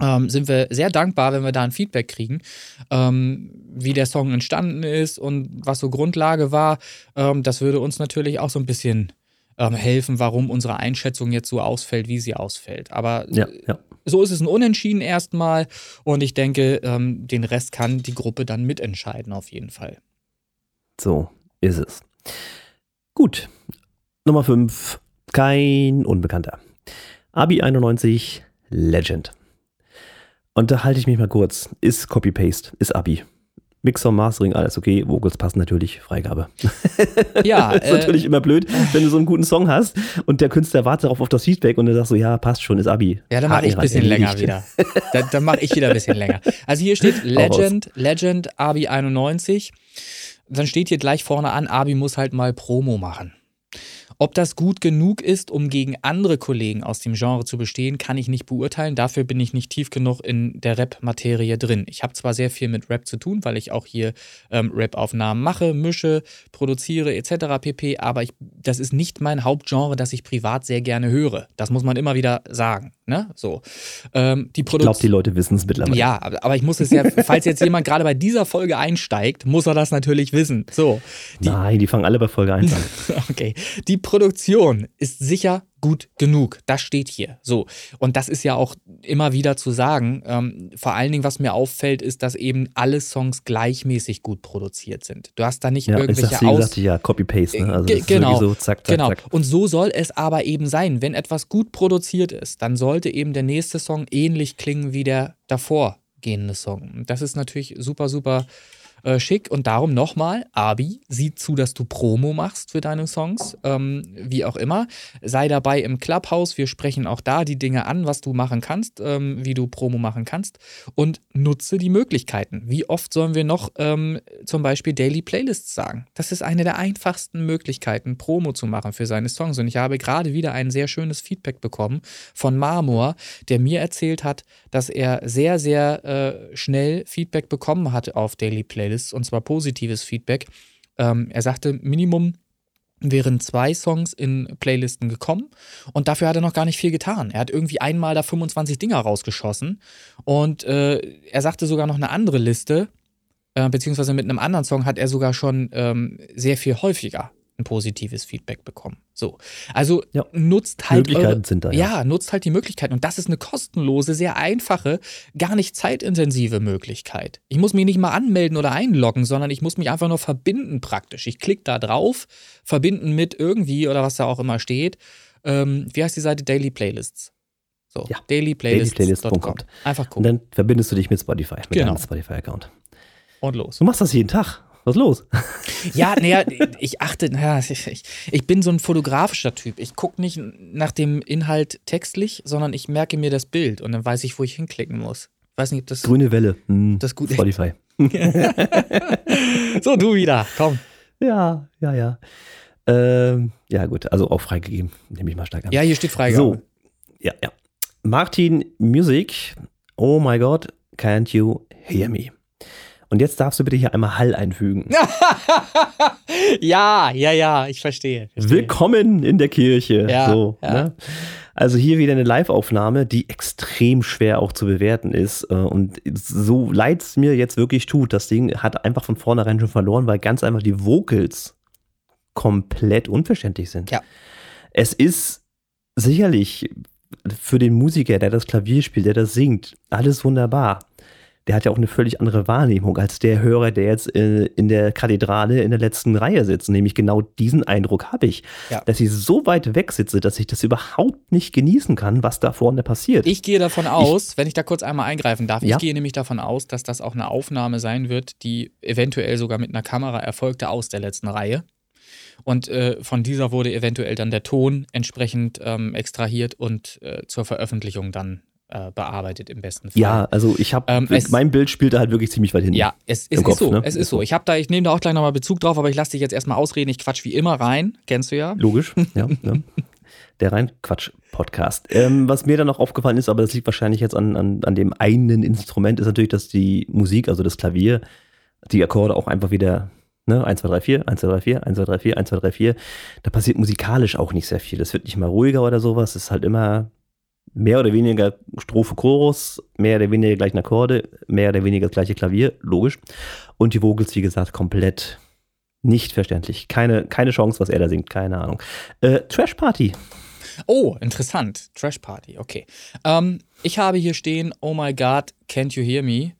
Ähm, sind wir sehr dankbar, wenn wir da ein Feedback kriegen, ähm, wie der Song entstanden ist und was so Grundlage war. Ähm, das würde uns natürlich auch so ein bisschen ähm, helfen, warum unsere Einschätzung jetzt so ausfällt, wie sie ausfällt. Aber ja, ja. so ist es ein Unentschieden erstmal und ich denke, ähm, den Rest kann die Gruppe dann mitentscheiden auf jeden Fall. So ist es. Gut. Nummer 5. Kein Unbekannter. Abi 91 Legend. Und da halte ich mich mal kurz. Ist Copy-Paste, ist Abi. Mixer, Mastering, alles okay. Vocals passen natürlich, Freigabe. Ja. ist äh, natürlich immer blöd, wenn du so einen guten Song hast und der Künstler wartet darauf auf das Feedback und du sagst so, ja, passt schon, ist Abi. Ja, dann mache ich ein bisschen länger wieder. dann, dann mache ich wieder ein bisschen länger. Also hier steht Legend, Legend, Abi 91. Dann steht hier gleich vorne an, Abi muss halt mal Promo machen. Ob das gut genug ist, um gegen andere Kollegen aus dem Genre zu bestehen, kann ich nicht beurteilen. Dafür bin ich nicht tief genug in der Rap-Materie drin. Ich habe zwar sehr viel mit Rap zu tun, weil ich auch hier ähm, Rap-Aufnahmen mache, mische, produziere etc. pp. Aber ich, das ist nicht mein Hauptgenre, das ich privat sehr gerne höre. Das muss man immer wieder sagen. Ne? So. Ähm, die ich glaube, die Leute wissen es mittlerweile. Ja, aber ich muss es ja, falls jetzt jemand gerade bei dieser Folge einsteigt, muss er das natürlich wissen. So. Die, Nein, die fangen alle bei Folge 1 an. okay. Die Produktion ist sicher gut genug. Das steht hier. So. Und das ist ja auch immer wieder zu sagen. Ähm, vor allen Dingen, was mir auffällt, ist, dass eben alle Songs gleichmäßig gut produziert sind. Du hast da nicht ja, irgendwelche ich Aus... ja, Copy-Paste. Ne? Also genau. So zack, zack, genau. Zack. Und so soll es aber eben sein. Wenn etwas gut produziert ist, dann sollte eben der nächste Song ähnlich klingen wie der davor gehende Song. Das ist natürlich super, super äh, schick. Und darum nochmal, Abi, sieh zu, dass du Promo machst für deine Songs, ähm, wie auch immer. Sei dabei im Clubhouse. Wir sprechen auch da die Dinge an, was du machen kannst, ähm, wie du Promo machen kannst. Und nutze die Möglichkeiten. Wie oft sollen wir noch ähm, zum Beispiel Daily Playlists sagen? Das ist eine der einfachsten Möglichkeiten, Promo zu machen für seine Songs. Und ich habe gerade wieder ein sehr schönes Feedback bekommen von Marmor, der mir erzählt hat, dass er sehr, sehr äh, schnell Feedback bekommen hat auf Daily Playlists ist, und zwar positives Feedback. Ähm, er sagte, Minimum wären zwei Songs in Playlisten gekommen und dafür hat er noch gar nicht viel getan. Er hat irgendwie einmal da 25 Dinger rausgeschossen und äh, er sagte sogar noch eine andere Liste, äh, beziehungsweise mit einem anderen Song hat er sogar schon ähm, sehr viel häufiger ein positives Feedback bekommen. So. Also ja. nutzt halt. Möglichkeiten eure, sind da. Ja. ja, nutzt halt die Möglichkeiten. Und das ist eine kostenlose, sehr einfache, gar nicht zeitintensive Möglichkeit. Ich muss mich nicht mal anmelden oder einloggen, sondern ich muss mich einfach nur verbinden praktisch. Ich klicke da drauf, verbinden mit irgendwie oder was da auch immer steht. Ähm, wie heißt die Seite? Daily Playlists. So, ja. dailyplaylists.com. Einfach gucken. Und dann verbindest du dich mit Spotify, mit genau. deinem Spotify-Account. Und los. Du machst das jeden Tag. Was ist los? Ja, naja, ich achte, naja, ich, ich, bin so ein fotografischer Typ. Ich gucke nicht nach dem Inhalt textlich, sondern ich merke mir das Bild und dann weiß ich, wo ich hinklicken muss. weiß nicht, ob das. Grüne Welle. Hm, das gut Spotify. so, du wieder, komm. Ja, ja, ja. Ähm, ja, gut, also auch freigegeben, nehme ich mal stark an. Ja, hier steht freigegeben. So, ja, ja. Martin Music, oh my God, can't you hear me? Und jetzt darfst du bitte hier einmal Hall einfügen. ja, ja, ja, ich verstehe, verstehe. Willkommen in der Kirche. Ja, so, ja. Ne? Also hier wieder eine Live-Aufnahme, die extrem schwer auch zu bewerten ist. Äh, und so leid es mir jetzt wirklich tut, das Ding hat einfach von vornherein schon verloren, weil ganz einfach die Vocals komplett unverständlich sind. Ja. Es ist sicherlich für den Musiker, der das Klavier spielt, der das singt, alles wunderbar der hat ja auch eine völlig andere Wahrnehmung als der Hörer, der jetzt äh, in der Kathedrale in der letzten Reihe sitzt. Nämlich genau diesen Eindruck habe ich, ja. dass ich so weit weg sitze, dass ich das überhaupt nicht genießen kann, was da vorne passiert. Ich gehe davon aus, ich, wenn ich da kurz einmal eingreifen darf, ja? ich gehe nämlich davon aus, dass das auch eine Aufnahme sein wird, die eventuell sogar mit einer Kamera erfolgte aus der letzten Reihe. Und äh, von dieser wurde eventuell dann der Ton entsprechend ähm, extrahiert und äh, zur Veröffentlichung dann äh, bearbeitet im besten Fall. Ja, also ich habe, ähm, mein Bild spielt da halt wirklich ziemlich weit hin. Ja, es, es ist Kopf, so, ne? es ist so. Ich habe da, ich nehme da auch gleich nochmal Bezug drauf, aber ich lasse dich jetzt erstmal ausreden. Ich quatsch wie immer rein, kennst du ja. Logisch, ja. ja. Der rein Quatsch-Podcast. Ähm, was mir dann noch aufgefallen ist, aber das liegt wahrscheinlich jetzt an, an, an dem einen Instrument, ist natürlich, dass die Musik, also das Klavier, die Akkorde auch einfach wieder Ne, 1, 2, 3, 4, 1, 2, 3, 4, 1, 2, 3, 4, 1, 2, 3, 4. Da passiert musikalisch auch nicht sehr viel. Das wird nicht mal ruhiger oder sowas. Es ist halt immer mehr oder weniger Strophe, Chorus, mehr oder weniger gleichen Akkorde, mehr oder weniger das gleiche Klavier, logisch. Und die Vocals, wie gesagt, komplett nicht verständlich. Keine, keine Chance, was er da singt, keine Ahnung. Äh, Trash Party. Oh, interessant. Trash Party, okay. Ähm, ich habe hier stehen, oh my God, can't you hear me?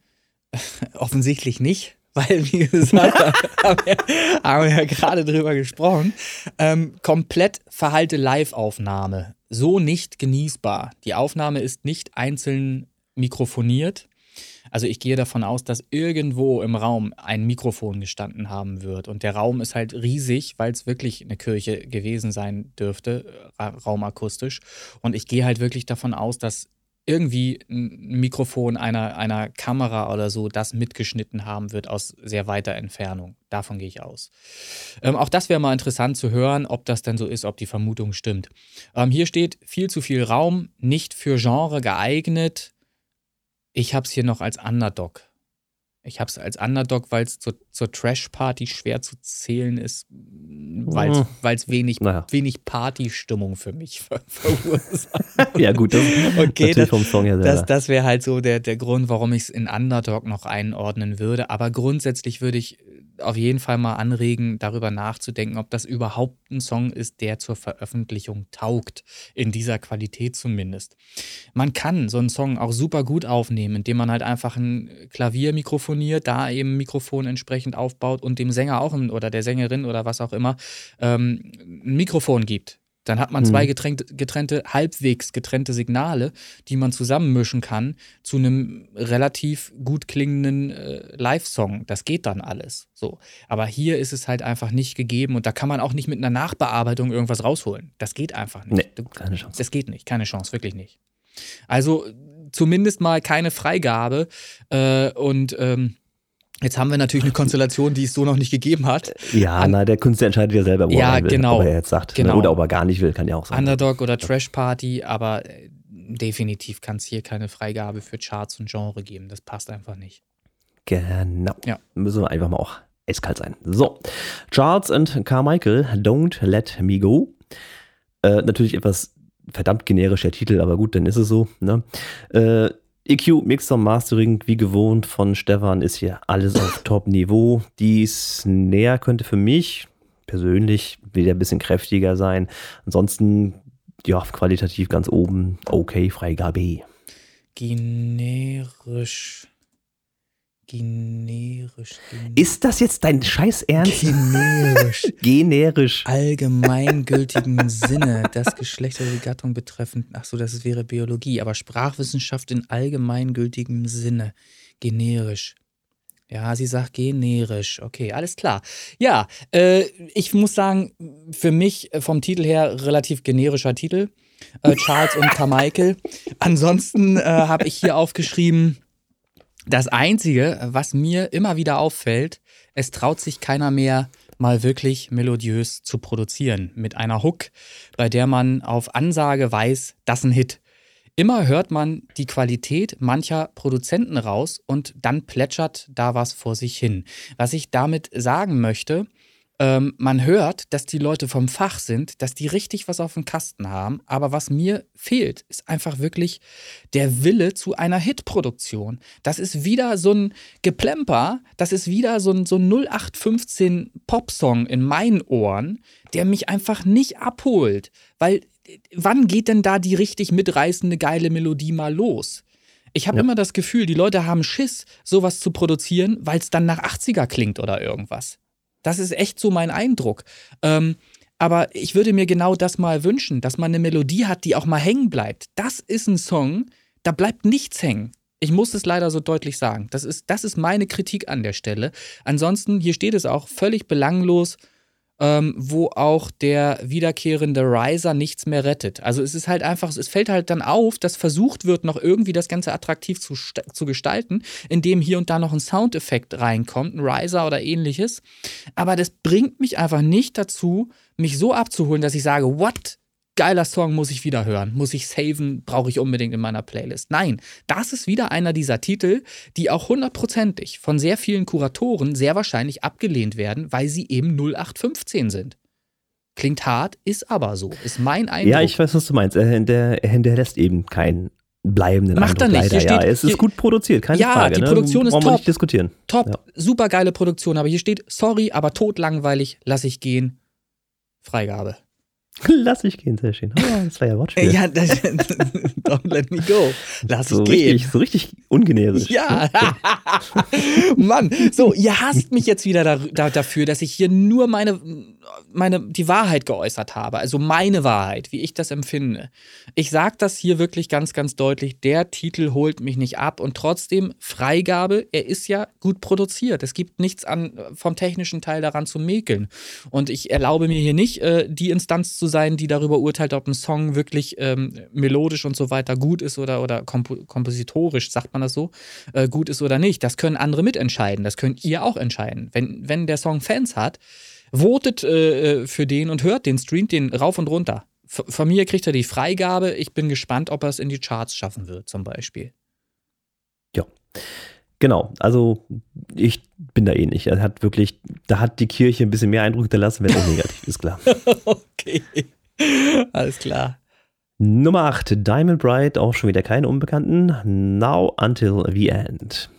Offensichtlich nicht weil, wie gesagt, haben wir, haben wir ja gerade drüber gesprochen, ähm, komplett verhalte Live-Aufnahme. So nicht genießbar. Die Aufnahme ist nicht einzeln mikrofoniert. Also ich gehe davon aus, dass irgendwo im Raum ein Mikrofon gestanden haben wird. Und der Raum ist halt riesig, weil es wirklich eine Kirche gewesen sein dürfte, raumakustisch. Und ich gehe halt wirklich davon aus, dass irgendwie ein Mikrofon einer, einer Kamera oder so das mitgeschnitten haben wird aus sehr weiter Entfernung. Davon gehe ich aus. Ähm, auch das wäre mal interessant zu hören, ob das denn so ist, ob die Vermutung stimmt. Ähm, hier steht viel zu viel Raum, nicht für Genre geeignet. Ich habe es hier noch als Underdog ich habe es als Underdog, weil es zur, zur Trash-Party schwer zu zählen ist, weil es wenig, naja. wenig Party-Stimmung für mich ver verursacht. ja, gut, das okay, das, vom Song her das, das wäre halt so der, der Grund, warum ich es in Underdog noch einordnen würde. Aber grundsätzlich würde ich auf jeden Fall mal anregen, darüber nachzudenken, ob das überhaupt ein Song ist, der zur Veröffentlichung taugt, in dieser Qualität zumindest. Man kann so einen Song auch super gut aufnehmen, indem man halt einfach ein Klavier mikrofoniert, da eben ein Mikrofon entsprechend aufbaut und dem Sänger auch oder der Sängerin oder was auch immer ähm, ein Mikrofon gibt. Dann hat man zwei mhm. getrennte, getrennte, halbwegs getrennte Signale, die man zusammenmischen kann zu einem relativ gut klingenden äh, Live-Song. Das geht dann alles. So. Aber hier ist es halt einfach nicht gegeben und da kann man auch nicht mit einer Nachbearbeitung irgendwas rausholen. Das geht einfach nicht. Nee, keine Chance. Das geht nicht, keine Chance, wirklich nicht. Also zumindest mal keine Freigabe äh, und ähm, Jetzt haben wir natürlich eine Konstellation, die es so noch nicht gegeben hat. Ja, An na, der Künstler entscheidet ja selber, wo ja, er will, genau, ob er jetzt sagt. Genau. Oder ob er gar nicht will, kann ja auch sein. Underdog oder Trash Party, aber äh, definitiv kann es hier keine Freigabe für Charts und Genre geben. Das passt einfach nicht. Genau. Ja. Müssen wir einfach mal auch eiskalt sein. So, Charles und Carmichael, Don't Let Me Go. Äh, natürlich etwas verdammt generischer Titel, aber gut, dann ist es so. Ne? Äh, EQ, Mixer, Mastering, wie gewohnt von Stefan, ist hier alles auf Top-Niveau. Die Snare könnte für mich persönlich wieder ein bisschen kräftiger sein. Ansonsten, ja, qualitativ ganz oben, okay, Freigabe. Generisch. Generisch, generisch. Ist das jetzt dein scheiß Ernst? Generisch. Generisch. Allgemeingültigen Sinne, das Geschlecht oder die Gattung betreffend. Ach so, das wäre Biologie, aber Sprachwissenschaft in allgemeingültigem Sinne. Generisch. Ja, sie sagt generisch. Okay, alles klar. Ja, äh, ich muss sagen, für mich vom Titel her relativ generischer Titel. Äh, Charles und Carmichael. Ansonsten äh, habe ich hier aufgeschrieben, das Einzige, was mir immer wieder auffällt, es traut sich keiner mehr, mal wirklich melodiös zu produzieren. Mit einer Hook, bei der man auf Ansage weiß, das ist ein Hit. Immer hört man die Qualität mancher Produzenten raus und dann plätschert da was vor sich hin. Was ich damit sagen möchte, ähm, man hört, dass die Leute vom Fach sind, dass die richtig was auf dem Kasten haben. Aber was mir fehlt, ist einfach wirklich der Wille zu einer Hitproduktion. Das ist wieder so ein Geplemper, das ist wieder so ein, so ein 0815 Popsong in meinen Ohren, der mich einfach nicht abholt. Weil wann geht denn da die richtig mitreißende, geile Melodie mal los? Ich habe ja. immer das Gefühl, die Leute haben Schiss, sowas zu produzieren, weil es dann nach 80er klingt oder irgendwas. Das ist echt so mein Eindruck. Ähm, aber ich würde mir genau das mal wünschen, dass man eine Melodie hat, die auch mal hängen bleibt. Das ist ein Song, da bleibt nichts hängen. Ich muss es leider so deutlich sagen. Das ist, das ist meine Kritik an der Stelle. Ansonsten, hier steht es auch völlig belanglos ähm, wo auch der wiederkehrende Riser nichts mehr rettet. Also es ist halt einfach, es fällt halt dann auf, dass versucht wird, noch irgendwie das Ganze attraktiv zu, zu gestalten, indem hier und da noch ein Soundeffekt reinkommt, ein Riser oder ähnliches. Aber das bringt mich einfach nicht dazu, mich so abzuholen, dass ich sage, what? Geiler Song, muss ich wieder hören, muss ich saven, brauche ich unbedingt in meiner Playlist. Nein, das ist wieder einer dieser Titel, die auch hundertprozentig von sehr vielen Kuratoren sehr wahrscheinlich abgelehnt werden, weil sie eben 0815 sind. Klingt hart, ist aber so, ist mein Eindruck. Ja, ich weiß, was du meinst. Er, hinterlässt eben keinen bleibenden Macht Eindruck. er nicht. Leider, steht, ja. Es ist gut produziert, keine ja, Frage. Ja, die ne? Produktion ist top. Nicht diskutieren. Top, ja. super geile Produktion, aber hier steht, sorry, aber totlangweilig, lass ich gehen. Freigabe. Lass ich gehen, sehr schön. Oh, das war ja Wortspiel. Ja, das, don't let me go. Lass so ich richtig, gehen. So richtig ungenerisch. Ja. Mann, so, ihr hasst mich jetzt wieder da, da, dafür, dass ich hier nur meine meine, die Wahrheit geäußert habe, also meine Wahrheit, wie ich das empfinde. Ich sage das hier wirklich ganz, ganz deutlich, der Titel holt mich nicht ab und trotzdem Freigabe, er ist ja gut produziert. Es gibt nichts an, vom technischen Teil daran zu mäkeln. Und ich erlaube mir hier nicht, äh, die Instanz zu sein, die darüber urteilt, ob ein Song wirklich ähm, melodisch und so weiter gut ist oder, oder komp kompositorisch, sagt man das so, äh, gut ist oder nicht. Das können andere mitentscheiden, das könnt ihr auch entscheiden. Wenn, wenn der Song Fans hat, votet äh, äh, für den und hört den, streamt den rauf und runter. F von mir kriegt er die Freigabe. Ich bin gespannt, ob er es in die Charts schaffen wird, zum Beispiel. Ja. Genau, also ich bin da ähnlich. Er hat wirklich, da hat die Kirche ein bisschen mehr Eindruck hinterlassen, wenn er negativ ist, klar. okay. Alles klar. Nummer 8, Diamond Bright, auch schon wieder keine Unbekannten. Now Until the End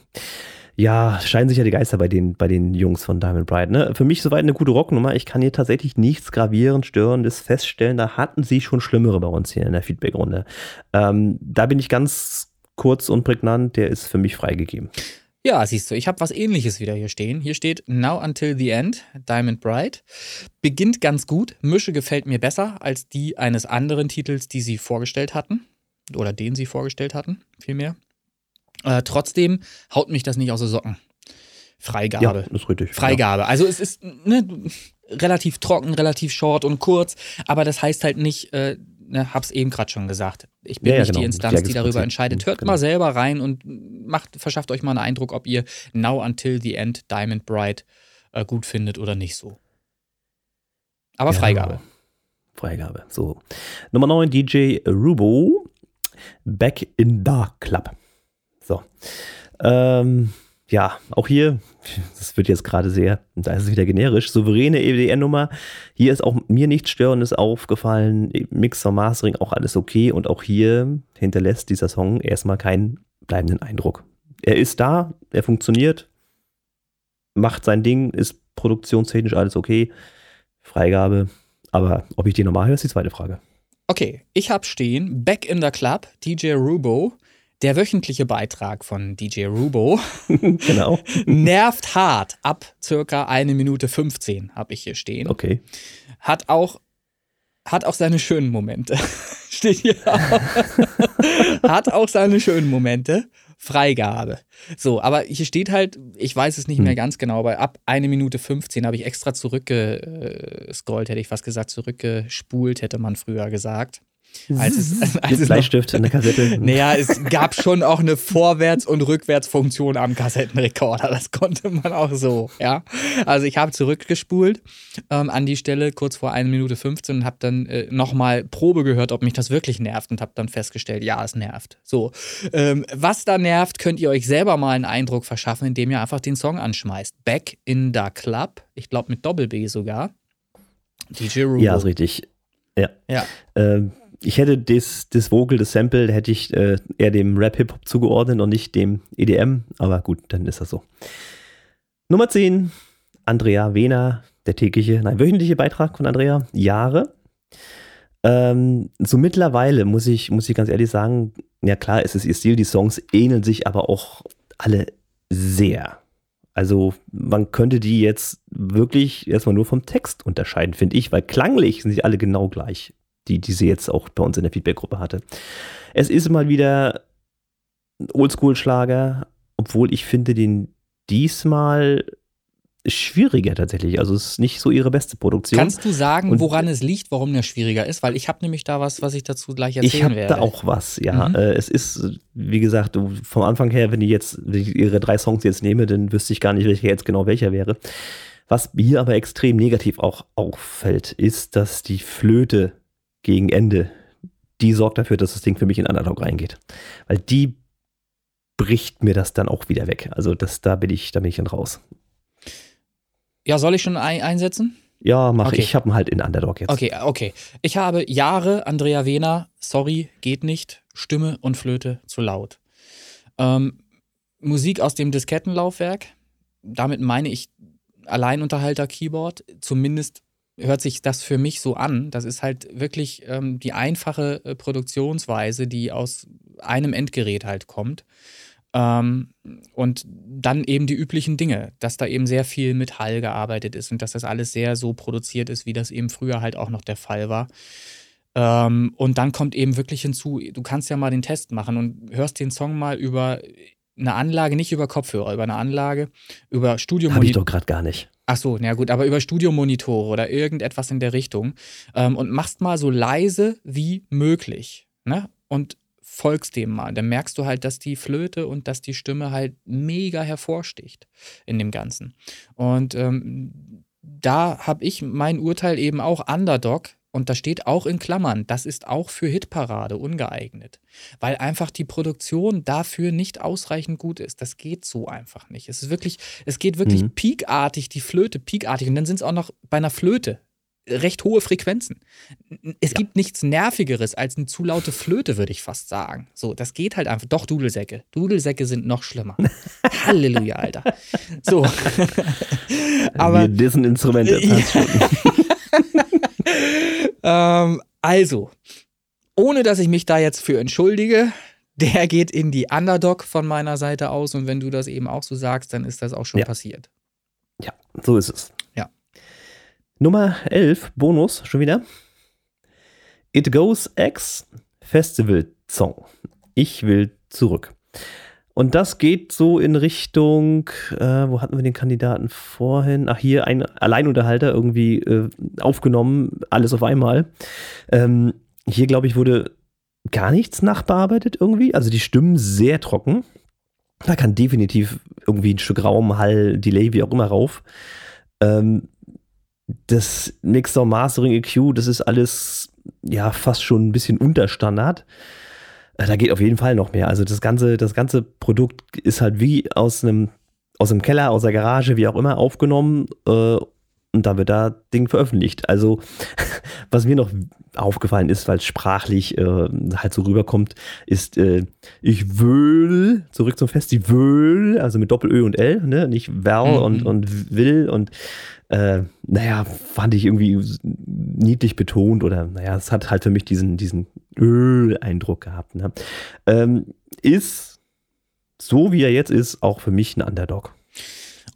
ja, scheinen sich ja die Geister bei den, bei den Jungs von Diamond Bright. Ne? Für mich soweit eine gute Rocknummer. Ich kann hier tatsächlich nichts gravierend Störendes feststellen. Da hatten sie schon Schlimmere bei uns hier in der Feedbackrunde. Ähm, da bin ich ganz kurz und prägnant. Der ist für mich freigegeben. Ja, siehst du, ich habe was ähnliches wieder hier stehen. Hier steht Now Until the End, Diamond Bright. Beginnt ganz gut. Mische gefällt mir besser als die eines anderen Titels, die sie vorgestellt hatten. Oder den sie vorgestellt hatten, vielmehr. Äh, trotzdem haut mich das nicht aus den Socken. Freigabe. Ja, ist richtig. Freigabe. Ja. Also es ist ne, relativ trocken, relativ short und kurz, aber das heißt halt nicht, äh, ne, hab's eben gerade schon gesagt. Ich bin ja, nicht genau. die Instanz, die darüber entscheidet. Hört genau. mal selber rein und macht, verschafft euch mal einen Eindruck, ob ihr Now Until the End Diamond Bright äh, gut findet oder nicht so. Aber. Freigabe. Freigabe. So. Nummer 9, DJ Rubo. Back in the Club. So. Ähm, ja, auch hier, das wird jetzt gerade sehr, da ist es wieder generisch, souveräne EWDR-Nummer. Hier ist auch mir nichts Störendes aufgefallen. Mixer, Mastering, auch alles okay. Und auch hier hinterlässt dieser Song erstmal keinen bleibenden Eindruck. Er ist da, er funktioniert, macht sein Ding, ist produktionstechnisch alles okay. Freigabe. Aber ob ich die normal höre, ist die zweite Frage. Okay, ich habe stehen Back in the Club, DJ Rubo. Der wöchentliche Beitrag von DJ Rubo genau. nervt hart ab circa eine Minute 15, habe ich hier stehen. Okay. Hat auch, hat auch seine schönen Momente. Steht hier hat auch seine schönen Momente. Freigabe. So, aber hier steht halt, ich weiß es nicht hm. mehr ganz genau, aber ab eine Minute 15 habe ich extra zurückgescrollt, hätte ich fast gesagt, zurückgespult, hätte man früher gesagt. Als es, als es Bleistift in der Kassette. Naja, es gab schon auch eine Vorwärts- und Rückwärtsfunktion am Kassettenrekorder. Das konnte man auch so, ja. Also ich habe zurückgespult ähm, an die Stelle kurz vor 1 Minute 15 und habe dann äh, nochmal Probe gehört, ob mich das wirklich nervt und habe dann festgestellt, ja, es nervt. So, ähm, was da nervt, könnt ihr euch selber mal einen Eindruck verschaffen, indem ihr einfach den Song anschmeißt. Back in the Club, ich glaube mit Doppel-B sogar. DJ Rubo. Ja, ist richtig. Ja. ja. Ähm, ich hätte das, das Vocal, das Sample, hätte ich äh, eher dem Rap-Hip-Hop zugeordnet und nicht dem EDM, aber gut, dann ist das so. Nummer 10, Andrea Wehner, der tägliche, nein, wöchentliche Beitrag von Andrea, Jahre. Ähm, so mittlerweile muss ich, muss ich ganz ehrlich sagen, ja klar, es ist ihr Stil, die Songs ähneln sich aber auch alle sehr. Also man könnte die jetzt wirklich erstmal nur vom Text unterscheiden, finde ich, weil klanglich sind sie alle genau gleich die, die sie jetzt auch bei uns in der Feedback-Gruppe hatte. Es ist mal wieder ein Oldschool-Schlager, obwohl ich finde den diesmal schwieriger tatsächlich. Also es ist nicht so ihre beste Produktion. Kannst du sagen, und woran es liegt, warum der schwieriger ist? Weil ich habe nämlich da was, was ich dazu gleich erzählen ich werde. Ich habe da auch was, ja. Mhm. Äh, es ist, wie gesagt, vom Anfang her, wenn ich jetzt wenn ich ihre drei Songs jetzt nehme, dann wüsste ich gar nicht, welcher jetzt genau welcher wäre. Was mir aber extrem negativ auch auffällt, ist, dass die Flöte gegen Ende, die sorgt dafür, dass das Ding für mich in Underdog reingeht. Weil die bricht mir das dann auch wieder weg. Also das, da bin ich, da bin ich dann raus. Ja, soll ich schon ein einsetzen? Ja, mache okay. ich. Ich habe ihn halt in Underdog jetzt. Okay, okay. Ich habe Jahre Andrea Wehner, sorry, geht nicht, Stimme und Flöte zu laut. Ähm, Musik aus dem Diskettenlaufwerk, damit meine ich Alleinunterhalter-Keyboard, zumindest hört sich das für mich so an. Das ist halt wirklich ähm, die einfache äh, Produktionsweise, die aus einem Endgerät halt kommt. Ähm, und dann eben die üblichen Dinge, dass da eben sehr viel mit Hall gearbeitet ist und dass das alles sehr so produziert ist, wie das eben früher halt auch noch der Fall war. Ähm, und dann kommt eben wirklich hinzu, du kannst ja mal den Test machen und hörst den Song mal über eine Anlage, nicht über Kopfhörer, über eine Anlage, über Studio. Habe ich doch gerade gar nicht. Ach so, na gut, aber über Studiomonitore oder irgendetwas in der Richtung ähm, und machst mal so leise wie möglich. Ne? Und folgst dem mal. Dann merkst du halt, dass die Flöte und dass die Stimme halt mega hervorsticht in dem Ganzen. Und ähm, da habe ich mein Urteil eben auch Underdog. Und da steht auch in Klammern, das ist auch für Hitparade ungeeignet, weil einfach die Produktion dafür nicht ausreichend gut ist. Das geht so einfach nicht. Es ist wirklich, es geht wirklich mhm. peakartig, die Flöte peakartig. Und dann sind es auch noch bei einer Flöte recht hohe Frequenzen. Es ja. gibt nichts Nervigeres als eine zu laute Flöte, würde ich fast sagen. So, das geht halt einfach. Doch, Dudelsäcke. Dudelsäcke sind noch schlimmer. Halleluja, Alter. So. Aber. Wir dissen Instrumente. ähm, also, ohne dass ich mich da jetzt für entschuldige, der geht in die Underdog von meiner Seite aus. Und wenn du das eben auch so sagst, dann ist das auch schon ja. passiert. Ja, so ist es. Nummer 11, Bonus, schon wieder. It Goes X Festival Song. Ich will zurück. Und das geht so in Richtung, äh, wo hatten wir den Kandidaten vorhin? Ach, hier ein Alleinunterhalter irgendwie äh, aufgenommen, alles auf einmal. Ähm, hier, glaube ich, wurde gar nichts nachbearbeitet irgendwie. Also die Stimmen sehr trocken. Da kann definitiv irgendwie ein Stück Raum, Hall, Delay, wie auch immer rauf. Ähm, das Mixer, Mastering, EQ, das ist alles ja fast schon ein bisschen Unterstandard. Äh, da geht auf jeden Fall noch mehr. Also das ganze, das ganze Produkt ist halt wie aus einem, aus einem Keller, aus der Garage, wie auch immer, aufgenommen äh, und dann wird da Ding veröffentlicht. Also, was mir noch aufgefallen ist, weil es sprachlich äh, halt so rüberkommt, ist, äh, ich will, zurück zum Festival, also mit Doppel-Ö und L, ne? nicht Val mhm. und, und will und äh, naja, fand ich irgendwie niedlich betont oder naja, es hat halt für mich diesen, diesen Öl-Eindruck gehabt. Ne? Ähm, ist, so wie er jetzt ist, auch für mich ein Underdog.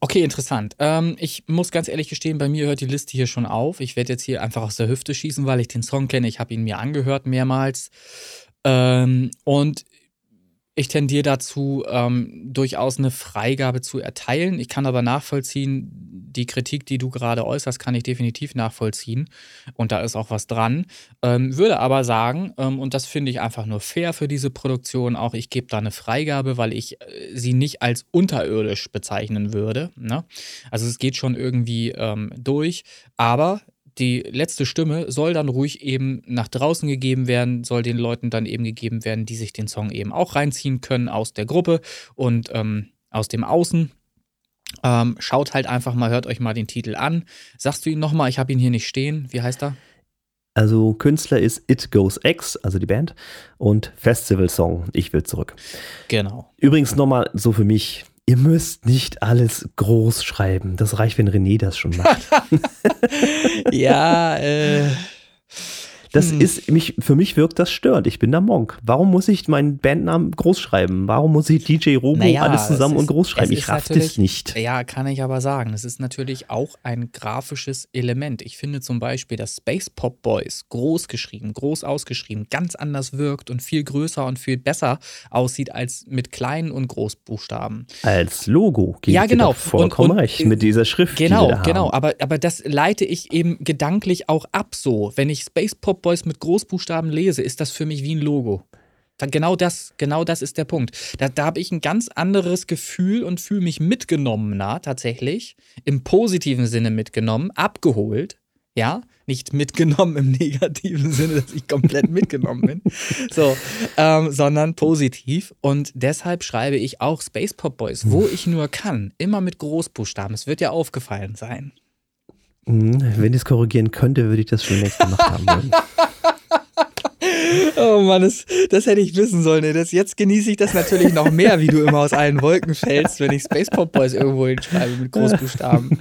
Okay, interessant. Ähm, ich muss ganz ehrlich gestehen, bei mir hört die Liste hier schon auf. Ich werde jetzt hier einfach aus der Hüfte schießen, weil ich den Song kenne. Ich habe ihn mir angehört mehrmals. Ähm, und ich tendiere dazu, ähm, durchaus eine Freigabe zu erteilen. Ich kann aber nachvollziehen, die Kritik, die du gerade äußerst, kann ich definitiv nachvollziehen. Und da ist auch was dran. Ähm, würde aber sagen, ähm, und das finde ich einfach nur fair für diese Produktion, auch ich gebe da eine Freigabe, weil ich äh, sie nicht als unterirdisch bezeichnen würde. Ne? Also es geht schon irgendwie ähm, durch. Aber die letzte Stimme soll dann ruhig eben nach draußen gegeben werden, soll den Leuten dann eben gegeben werden, die sich den Song eben auch reinziehen können aus der Gruppe und ähm, aus dem Außen. Ähm, schaut halt einfach mal, hört euch mal den Titel an. Sagst du ihn nochmal? Ich habe ihn hier nicht stehen. Wie heißt er? Also Künstler ist It Goes X, also die Band, und Festival Song Ich will zurück. Genau. Übrigens nochmal so für mich, ihr müsst nicht alles groß schreiben. Das reicht, wenn René das schon macht. ja, äh. Das hm. ist, mich, für mich wirkt das störend. Ich bin der Monk. Warum muss ich meinen Bandnamen groß schreiben? Warum muss ich DJ Robo naja, alles zusammen ist, und groß schreiben? Ich raff das nicht. Ja, kann ich aber sagen. Es ist natürlich auch ein grafisches Element. Ich finde zum Beispiel, dass Space Pop Boys groß geschrieben, groß ausgeschrieben, ganz anders wirkt und viel größer und viel besser aussieht als mit kleinen und Großbuchstaben. Als Logo geht ja, genau. vollkommen und, und, recht mit dieser Schrift. Genau, genau. Aber, aber das leite ich eben gedanklich auch ab so. Wenn ich Space Pop Boys mit Großbuchstaben lese, ist das für mich wie ein Logo. Genau das, genau das ist der Punkt. Da, da habe ich ein ganz anderes Gefühl und fühle mich mitgenommener tatsächlich, im positiven Sinne mitgenommen, abgeholt, ja, nicht mitgenommen im negativen Sinne, dass ich komplett mitgenommen bin, so, ähm, sondern positiv. Und deshalb schreibe ich auch Space Pop Boys, wo ich nur kann, immer mit Großbuchstaben. Es wird ja aufgefallen sein. Mhm, wenn ich es korrigieren könnte, würde ich das schon längst gemacht haben. Oh Mann, das, das hätte ich wissen sollen. Das, jetzt genieße ich das natürlich noch mehr, wie du immer aus allen Wolken fällst, wenn ich Space Pop Boys irgendwo hinschreibe mit Großbuchstaben.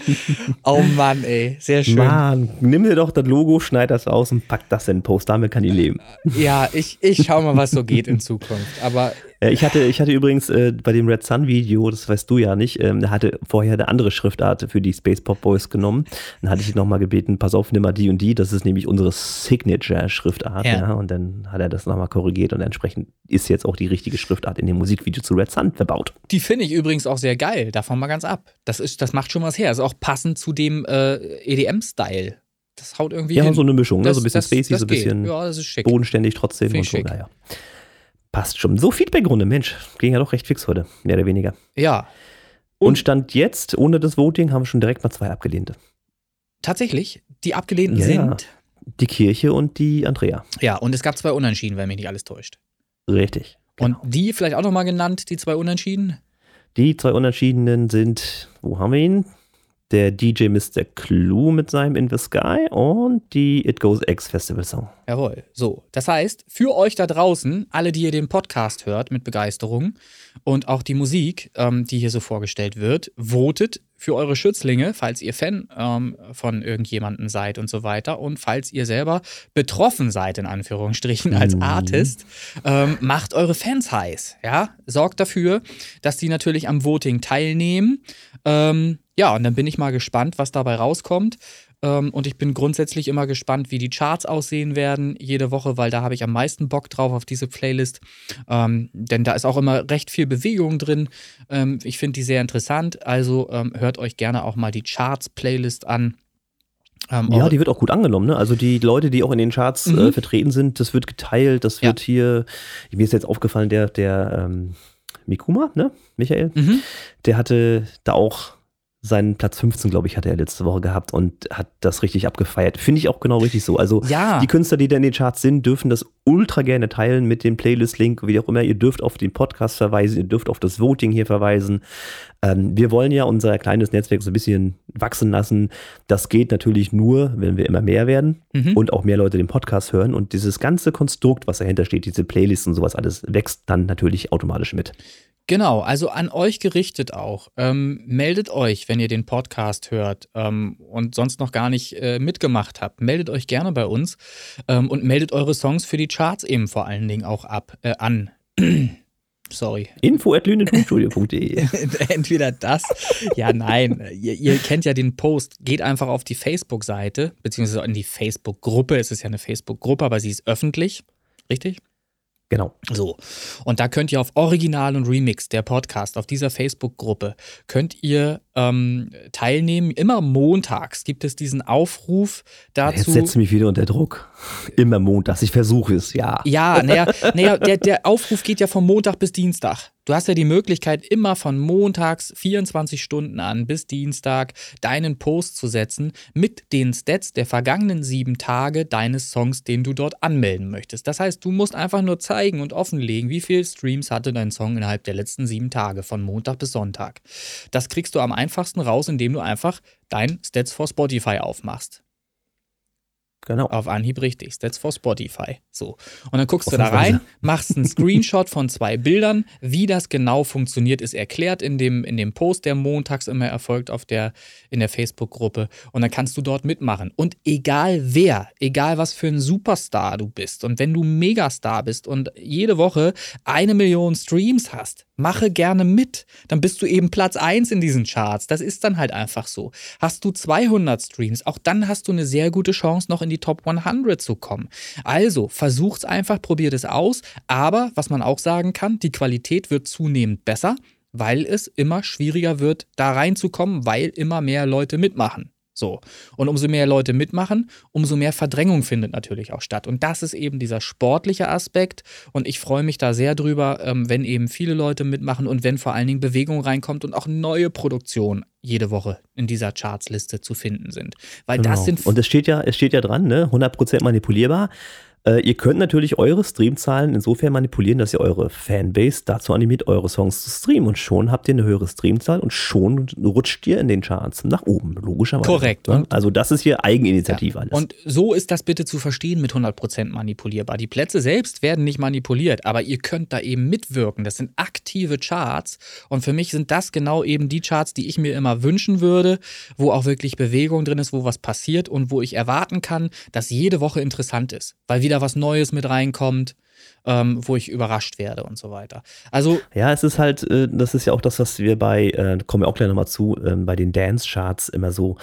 Oh Mann, ey, sehr schön. Mann, nimm dir doch das Logo, schneid das aus und pack das in den Post. Damit kann ich leben. Ja, ich, ich schau mal, was so geht in Zukunft. Aber ich hatte, ich hatte übrigens äh, bei dem Red Sun Video, das weißt du ja nicht, ähm, hatte vorher eine andere Schriftart für die Space Pop Boys genommen. Dann hatte ich ihn nochmal gebeten, pass auf, nimm mal die und die. Das ist nämlich unsere Signature Schriftart. Ja. ja. Und dann hat er das nochmal korrigiert und entsprechend ist jetzt auch die richtige Schriftart in dem Musikvideo zu Red Sun verbaut. Die finde ich übrigens auch sehr geil. Davon mal ganz ab. Das ist, das macht schon was her. Ist auch passend zu dem äh, EDM-Style. Das haut irgendwie. Ja, hin. so eine Mischung, das, ne? so ein bisschen das, spacey, das so ein bisschen ja, bodenständig trotzdem Find und so. Naja. Passt schon. So, Feedbackrunde, Mensch. Ging ja doch recht fix heute, mehr oder weniger. Ja. Und, und Stand jetzt, ohne das Voting, haben wir schon direkt mal zwei abgelehnte. Tatsächlich? Die abgelehnten ja, sind? Die Kirche und die Andrea. Ja, und es gab zwei Unentschieden, wenn mich nicht alles täuscht. Richtig. Genau. Und die vielleicht auch nochmal genannt, die zwei Unentschieden? Die zwei Unentschiedenen sind, wo haben wir ihn? Der DJ Mr. Clue mit seinem In the Sky und die It Goes X Festival Song. Jawohl. So, das heißt, für euch da draußen, alle, die ihr den Podcast hört mit Begeisterung und auch die Musik, ähm, die hier so vorgestellt wird, votet für eure Schützlinge, falls ihr Fan ähm, von irgendjemandem seid und so weiter. Und falls ihr selber betroffen seid, in Anführungsstrichen, als mhm. Artist, ähm, macht eure Fans heiß. Ja? Sorgt dafür, dass die natürlich am Voting teilnehmen. Ähm, ja, und dann bin ich mal gespannt, was dabei rauskommt. Ähm, und ich bin grundsätzlich immer gespannt, wie die Charts aussehen werden jede Woche, weil da habe ich am meisten Bock drauf auf diese Playlist. Ähm, denn da ist auch immer recht viel Bewegung drin. Ähm, ich finde die sehr interessant. Also ähm, hört euch gerne auch mal die Charts-Playlist an. Ähm, ja, die wird auch gut angenommen. Ne? Also die Leute, die auch in den Charts äh, mhm. äh, vertreten sind, das wird geteilt. Das wird ja. hier, mir ist jetzt aufgefallen, der, der ähm, Mikuma, ne? Michael, mhm. der hatte da auch seinen Platz 15, glaube ich, hatte er letzte Woche gehabt und hat das richtig abgefeiert. Finde ich auch genau richtig so. Also ja. die Künstler, die da in den Charts sind, dürfen das ultra gerne teilen mit dem Playlist-Link, wie auch immer. Ihr dürft auf den Podcast verweisen, ihr dürft auf das Voting hier verweisen. Ähm, wir wollen ja unser kleines Netzwerk so ein bisschen wachsen lassen. Das geht natürlich nur, wenn wir immer mehr werden mhm. und auch mehr Leute den Podcast hören. Und dieses ganze Konstrukt, was dahinter steht, diese Playlists und sowas alles, wächst dann natürlich automatisch mit. Genau, also an euch gerichtet auch. Ähm, meldet euch, wenn ihr den Podcast hört ähm, und sonst noch gar nicht äh, mitgemacht habt. Meldet euch gerne bei uns ähm, und meldet eure Songs für die Charts eben vor allen Dingen auch ab, äh, an. Sorry. Info at. Entweder das, ja, nein. Ihr, ihr, kennt ja den Post. Geht einfach auf die Facebook-Seite, beziehungsweise in die Facebook-Gruppe. Es ist ja eine Facebook-Gruppe, aber sie ist öffentlich. Richtig? Genau. So. Und da könnt ihr auf Original und Remix, der Podcast, auf dieser Facebook-Gruppe, könnt ihr ähm, teilnehmen. Immer montags gibt es diesen Aufruf dazu. Jetzt setze mich wieder unter Druck. Immer montags. Ich versuche es, ja. Ja, naja, naja der, der Aufruf geht ja von Montag bis Dienstag. Du hast ja die Möglichkeit, immer von montags 24 Stunden an bis Dienstag deinen Post zu setzen mit den Stats der vergangenen sieben Tage deines Songs, den du dort anmelden möchtest. Das heißt, du musst einfach nur zeigen und offenlegen, wie viele Streams hatte dein Song innerhalb der letzten sieben Tage, von Montag bis Sonntag. Das kriegst du am einfachsten raus, indem du einfach dein Stats for Spotify aufmachst. Genau. Auf Anhieb richtig. That's for Spotify. So. Und dann guckst du da rein, machst einen Screenshot von zwei Bildern. Wie das genau funktioniert, ist erklärt in dem, in dem Post, der montags immer erfolgt auf der, in der Facebook-Gruppe. Und dann kannst du dort mitmachen. Und egal wer, egal was für ein Superstar du bist und wenn du Megastar bist und jede Woche eine Million Streams hast, mache gerne mit. Dann bist du eben Platz 1 in diesen Charts. Das ist dann halt einfach so. Hast du 200 Streams, auch dann hast du eine sehr gute Chance, noch in die Top 100 zu kommen. Also versucht's einfach, probiert es aus. Aber was man auch sagen kann, die Qualität wird zunehmend besser, weil es immer schwieriger wird, da reinzukommen, weil immer mehr Leute mitmachen. So. Und umso mehr Leute mitmachen, umso mehr Verdrängung findet natürlich auch statt. Und das ist eben dieser sportliche Aspekt. Und ich freue mich da sehr drüber, ähm, wenn eben viele Leute mitmachen und wenn vor allen Dingen Bewegung reinkommt und auch neue Produktionen jede Woche in dieser Chartsliste zu finden sind. Weil genau. das sind. Und es steht ja, es steht ja dran, ne? 100% manipulierbar. Äh, ihr könnt natürlich eure Streamzahlen insofern manipulieren, dass ihr eure Fanbase dazu animiert, eure Songs zu streamen. Und schon habt ihr eine höhere Streamzahl und schon rutscht ihr in den Charts nach oben, logischerweise. Korrekt. Ja? Also das ist hier Eigeninitiative ja. alles. Und so ist das bitte zu verstehen mit 100% manipulierbar. Die Plätze selbst werden nicht manipuliert, aber ihr könnt da eben mitwirken. Das sind aktive Charts. Und für mich sind das genau eben die Charts, die ich mir immer wünschen würde, wo auch wirklich Bewegung drin ist, wo was passiert und wo ich erwarten kann, dass jede Woche interessant ist. Weil wieder wieder was Neues mit reinkommt, ähm, wo ich überrascht werde und so weiter. Also ja, es ist halt, äh, das ist ja auch das, was wir bei, äh, kommen wir auch gleich nochmal zu, äh, bei den Dance Charts immer so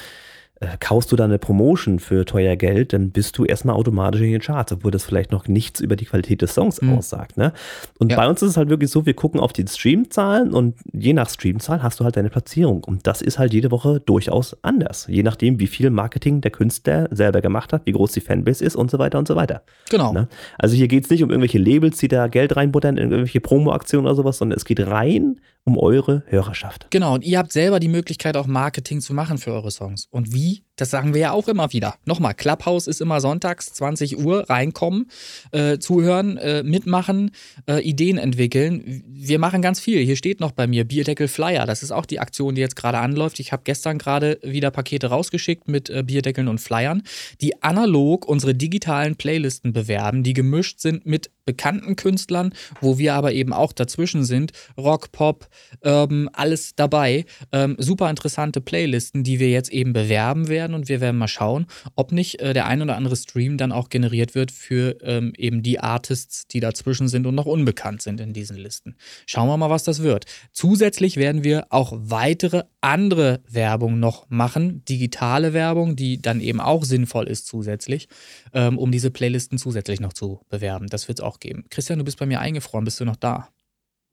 äh, kaufst du da eine Promotion für teuer Geld, dann bist du erstmal automatisch in den Charts, obwohl das vielleicht noch nichts über die Qualität des Songs mhm. aussagt. Ne? Und ja. bei uns ist es halt wirklich so, wir gucken auf die Streamzahlen und je nach Streamzahl hast du halt deine Platzierung. Und das ist halt jede Woche durchaus anders. Je nachdem, wie viel Marketing der Künstler selber gemacht hat, wie groß die Fanbase ist und so weiter und so weiter. Genau. Ne? Also hier geht es nicht um irgendwelche Labels, die da Geld reinbuttern, in irgendwelche Promo-Aktionen oder sowas, sondern es geht rein um eure Hörerschaft. Genau, und ihr habt selber die Möglichkeit, auch Marketing zu machen für eure Songs. Und wie? Das sagen wir ja auch immer wieder. Nochmal, Clubhouse ist immer sonntags, 20 Uhr, reinkommen, äh, zuhören, äh, mitmachen, äh, Ideen entwickeln. Wir machen ganz viel. Hier steht noch bei mir Bierdeckel Flyer. Das ist auch die Aktion, die jetzt gerade anläuft. Ich habe gestern gerade wieder Pakete rausgeschickt mit äh, Bierdeckeln und Flyern, die analog unsere digitalen Playlisten bewerben, die gemischt sind mit bekannten Künstlern, wo wir aber eben auch dazwischen sind. Rock, Pop, Urban, alles dabei. Ähm, super interessante Playlisten, die wir jetzt eben bewerben werden und wir werden mal schauen, ob nicht äh, der ein oder andere Stream dann auch generiert wird für ähm, eben die Artists, die dazwischen sind und noch unbekannt sind in diesen Listen. Schauen wir mal, was das wird. Zusätzlich werden wir auch weitere andere Werbung noch machen, digitale Werbung, die dann eben auch sinnvoll ist zusätzlich, ähm, um diese Playlisten zusätzlich noch zu bewerben. Das wird es auch geben. Christian, du bist bei mir eingefroren. Bist du noch da?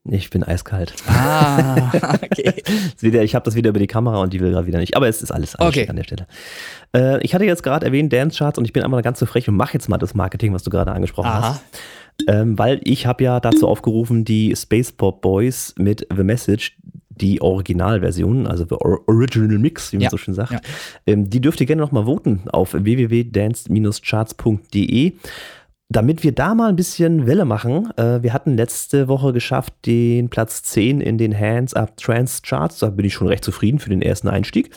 Ich bin eiskalt. Ah, okay. ich habe das wieder über die Kamera und die will gerade wieder nicht. Aber es ist alles, alles okay. an der Stelle. Äh, ich hatte jetzt gerade erwähnt Dance Charts und ich bin einmal ganz so frech und mache jetzt mal das Marketing, was du gerade angesprochen Aha. hast. Ähm, weil ich habe ja dazu aufgerufen, die Space Pop Boys mit The Message, die Originalversion, also the Original Mix, wie man ja. so schön sagt, ja. ähm, die dürft ihr gerne nochmal voten auf www.dance-charts.de damit wir da mal ein bisschen Welle machen, äh, wir hatten letzte Woche geschafft den Platz 10 in den Hands Up Trans Charts. Da bin ich schon recht zufrieden für den ersten Einstieg.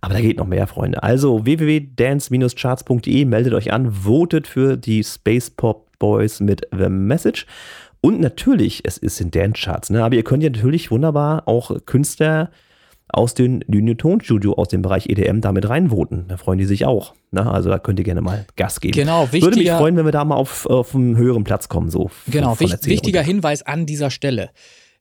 Aber da geht noch mehr, Freunde. Also www.dance-charts.de, meldet euch an, votet für die Space Pop Boys mit The Message. Und natürlich, es ist in Dance Charts, ne? aber ihr könnt ja natürlich wunderbar auch Künstler aus dem Tonstudio, aus dem Bereich EDM damit reinvoten. Da freuen die sich auch. Ne? Also da könnt ihr gerne mal Gas geben. Genau, wichtiger, Würde mich freuen, wenn wir da mal auf, auf einen höheren Platz kommen. So genau, wichtig, wichtiger Hinweis an dieser Stelle.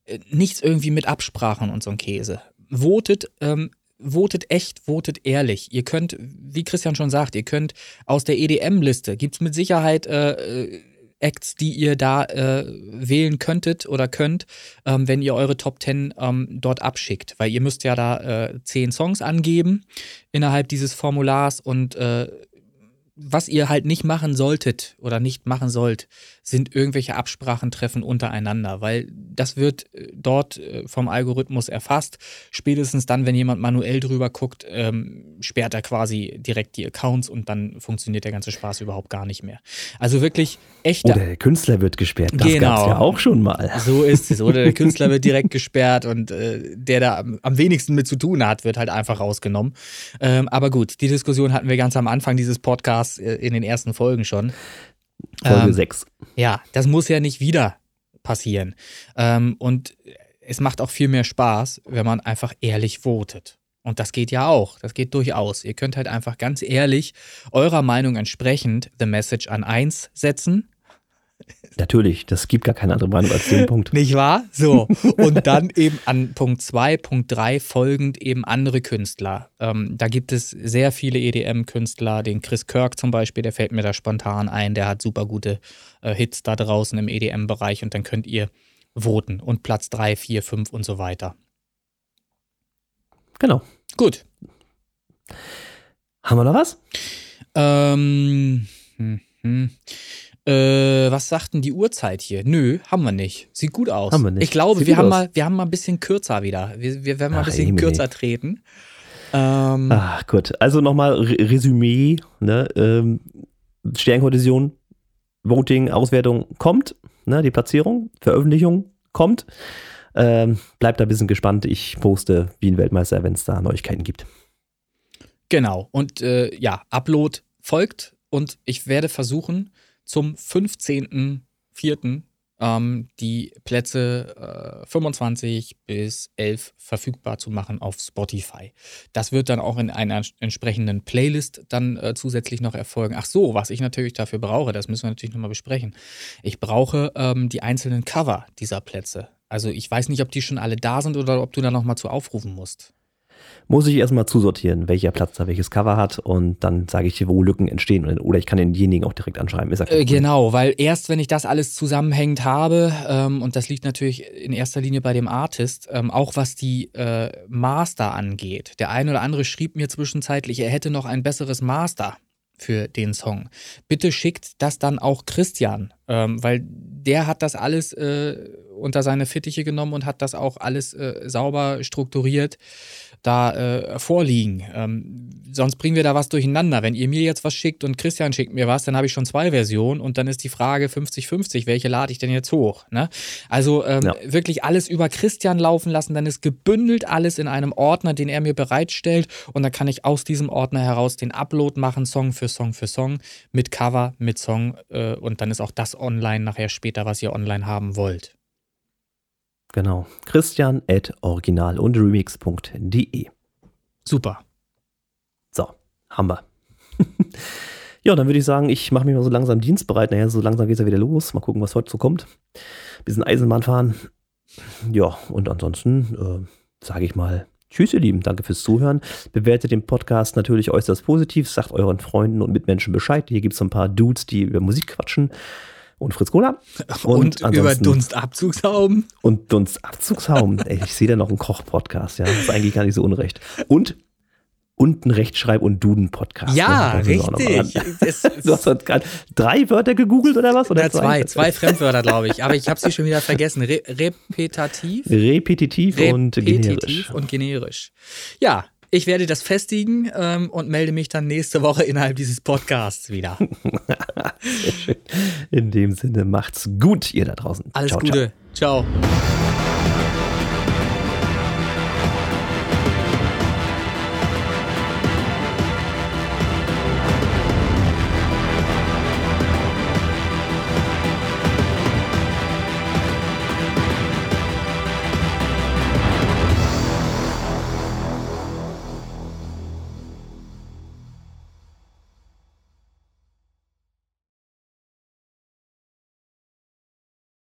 Äh, nichts irgendwie mit Absprachen und so ein Käse. Votet ähm, votet echt, votet ehrlich. Ihr könnt, wie Christian schon sagt, ihr könnt aus der EDM-Liste, gibt es mit Sicherheit äh, äh Acts, die ihr da äh, wählen könntet oder könnt, ähm, wenn ihr eure Top 10 ähm, dort abschickt. Weil ihr müsst ja da äh, 10 Songs angeben innerhalb dieses Formulars und äh, was ihr halt nicht machen solltet oder nicht machen sollt, sind irgendwelche Absprachen treffen untereinander, weil das wird äh, dort äh, vom Algorithmus erfasst. Spätestens dann, wenn jemand manuell drüber guckt, ähm, sperrt er quasi direkt die Accounts und dann funktioniert der ganze Spaß überhaupt gar nicht mehr. Also wirklich echter. Oder der Künstler wird gesperrt. Das genau. gab es ja auch schon mal. So ist es. Oder der Künstler wird direkt gesperrt und äh, der da am, am, wenigsten mit zu tun hat, wird halt einfach rausgenommen. Ähm, aber gut, die Diskussion hatten wir ganz am Anfang dieses Podcasts äh, in den ersten Folgen schon. Folge ähm, 6. Ja, das muss ja nicht wieder passieren. Ähm, und es macht auch viel mehr Spaß, wenn man einfach ehrlich votet. Und das geht ja auch, das geht durchaus. Ihr könnt halt einfach ganz ehrlich eurer Meinung entsprechend The Message an 1 setzen Natürlich, das gibt gar keine andere Meinung als den Punkt. Nicht wahr? So. Und dann eben an Punkt 2, Punkt 3 folgend eben andere Künstler. Ähm, da gibt es sehr viele EDM-Künstler, den Chris Kirk zum Beispiel, der fällt mir da spontan ein, der hat super gute äh, Hits da draußen im EDM-Bereich und dann könnt ihr voten und Platz 3, 4, 5 und so weiter. Genau. Gut. Haben wir noch was? Ähm. Hm, hm. Äh, was sagt denn die Uhrzeit hier? Nö, haben wir nicht. Sieht gut aus. Haben wir nicht. Ich glaube, Sieht wir haben, mal, wir haben mal ein bisschen kürzer wieder. Wir, wir werden mal Ach, ein bisschen kürzer treten. Ähm, Ach gut, also nochmal Resümee. Ne? Ähm, Sternkollision Voting, Auswertung kommt, ne, die Platzierung, Veröffentlichung kommt. Ähm, bleibt da ein bisschen gespannt. Ich poste Wien Weltmeister, wenn es da Neuigkeiten gibt. Genau. Und äh, ja, Upload folgt und ich werde versuchen, zum 15.04 ähm, die Plätze äh, 25 bis 11 verfügbar zu machen auf Spotify. Das wird dann auch in einer entsprechenden Playlist dann äh, zusätzlich noch erfolgen. Ach so, was ich natürlich dafür brauche, das müssen wir natürlich nochmal besprechen. Ich brauche ähm, die einzelnen Cover dieser Plätze. Also ich weiß nicht, ob die schon alle da sind oder ob du da nochmal zu aufrufen musst muss ich erstmal zusortieren, welcher Platz da welches Cover hat und dann sage ich dir, wo Lücken entstehen oder ich kann denjenigen auch direkt anschreiben. Äh, genau, weil erst wenn ich das alles zusammenhängend habe ähm, und das liegt natürlich in erster Linie bei dem Artist, ähm, auch was die äh, Master angeht. Der eine oder andere schrieb mir zwischenzeitlich, er hätte noch ein besseres Master für den Song. Bitte schickt das dann auch Christian, ähm, weil der hat das alles äh, unter seine Fittiche genommen und hat das auch alles äh, sauber strukturiert da äh, vorliegen. Ähm, sonst bringen wir da was durcheinander. Wenn ihr mir jetzt was schickt und Christian schickt mir was, dann habe ich schon zwei Versionen und dann ist die Frage 50-50, welche lade ich denn jetzt hoch? Ne? Also ähm, ja. wirklich alles über Christian laufen lassen, dann ist gebündelt alles in einem Ordner, den er mir bereitstellt und dann kann ich aus diesem Ordner heraus den Upload machen, Song für Song für Song, mit Cover, mit Song äh, und dann ist auch das online nachher später, was ihr online haben wollt. Genau. Christian at original und remix.de. Super. So, haben wir. ja, dann würde ich sagen, ich mache mich mal so langsam dienstbereit. Naja, so langsam geht es ja wieder los. Mal gucken, was heute so kommt. Bisschen Eisenbahn fahren. Ja, und ansonsten äh, sage ich mal Tschüss, ihr Lieben. Danke fürs Zuhören. Bewertet den Podcast natürlich äußerst positiv. Sagt euren Freunden und Mitmenschen Bescheid. Hier gibt es so ein paar Dudes, die über Musik quatschen und Fritz Cola. Und, und über Dunstabzugshauben. Und Dunstabzugshauben. Ey, ich sehe da noch einen Koch-Podcast, ja. Das ist eigentlich gar nicht so unrecht. Und und ein Rechtschreib- und Duden-Podcast. Ja, ne? richtig. du hast gerade drei Wörter gegoogelt oder was? Oder ja, zwei, zwei Fremdwörter, glaube ich. Aber ich habe sie schon wieder vergessen. Re repetativ. Repetitiv, repetitiv und generisch. und generisch. Ja, ich werde das festigen ähm, und melde mich dann nächste Woche innerhalb dieses Podcasts wieder. Sehr schön. In dem Sinne, macht's gut, ihr da draußen. Alles ciao, Gute. ciao. ciao.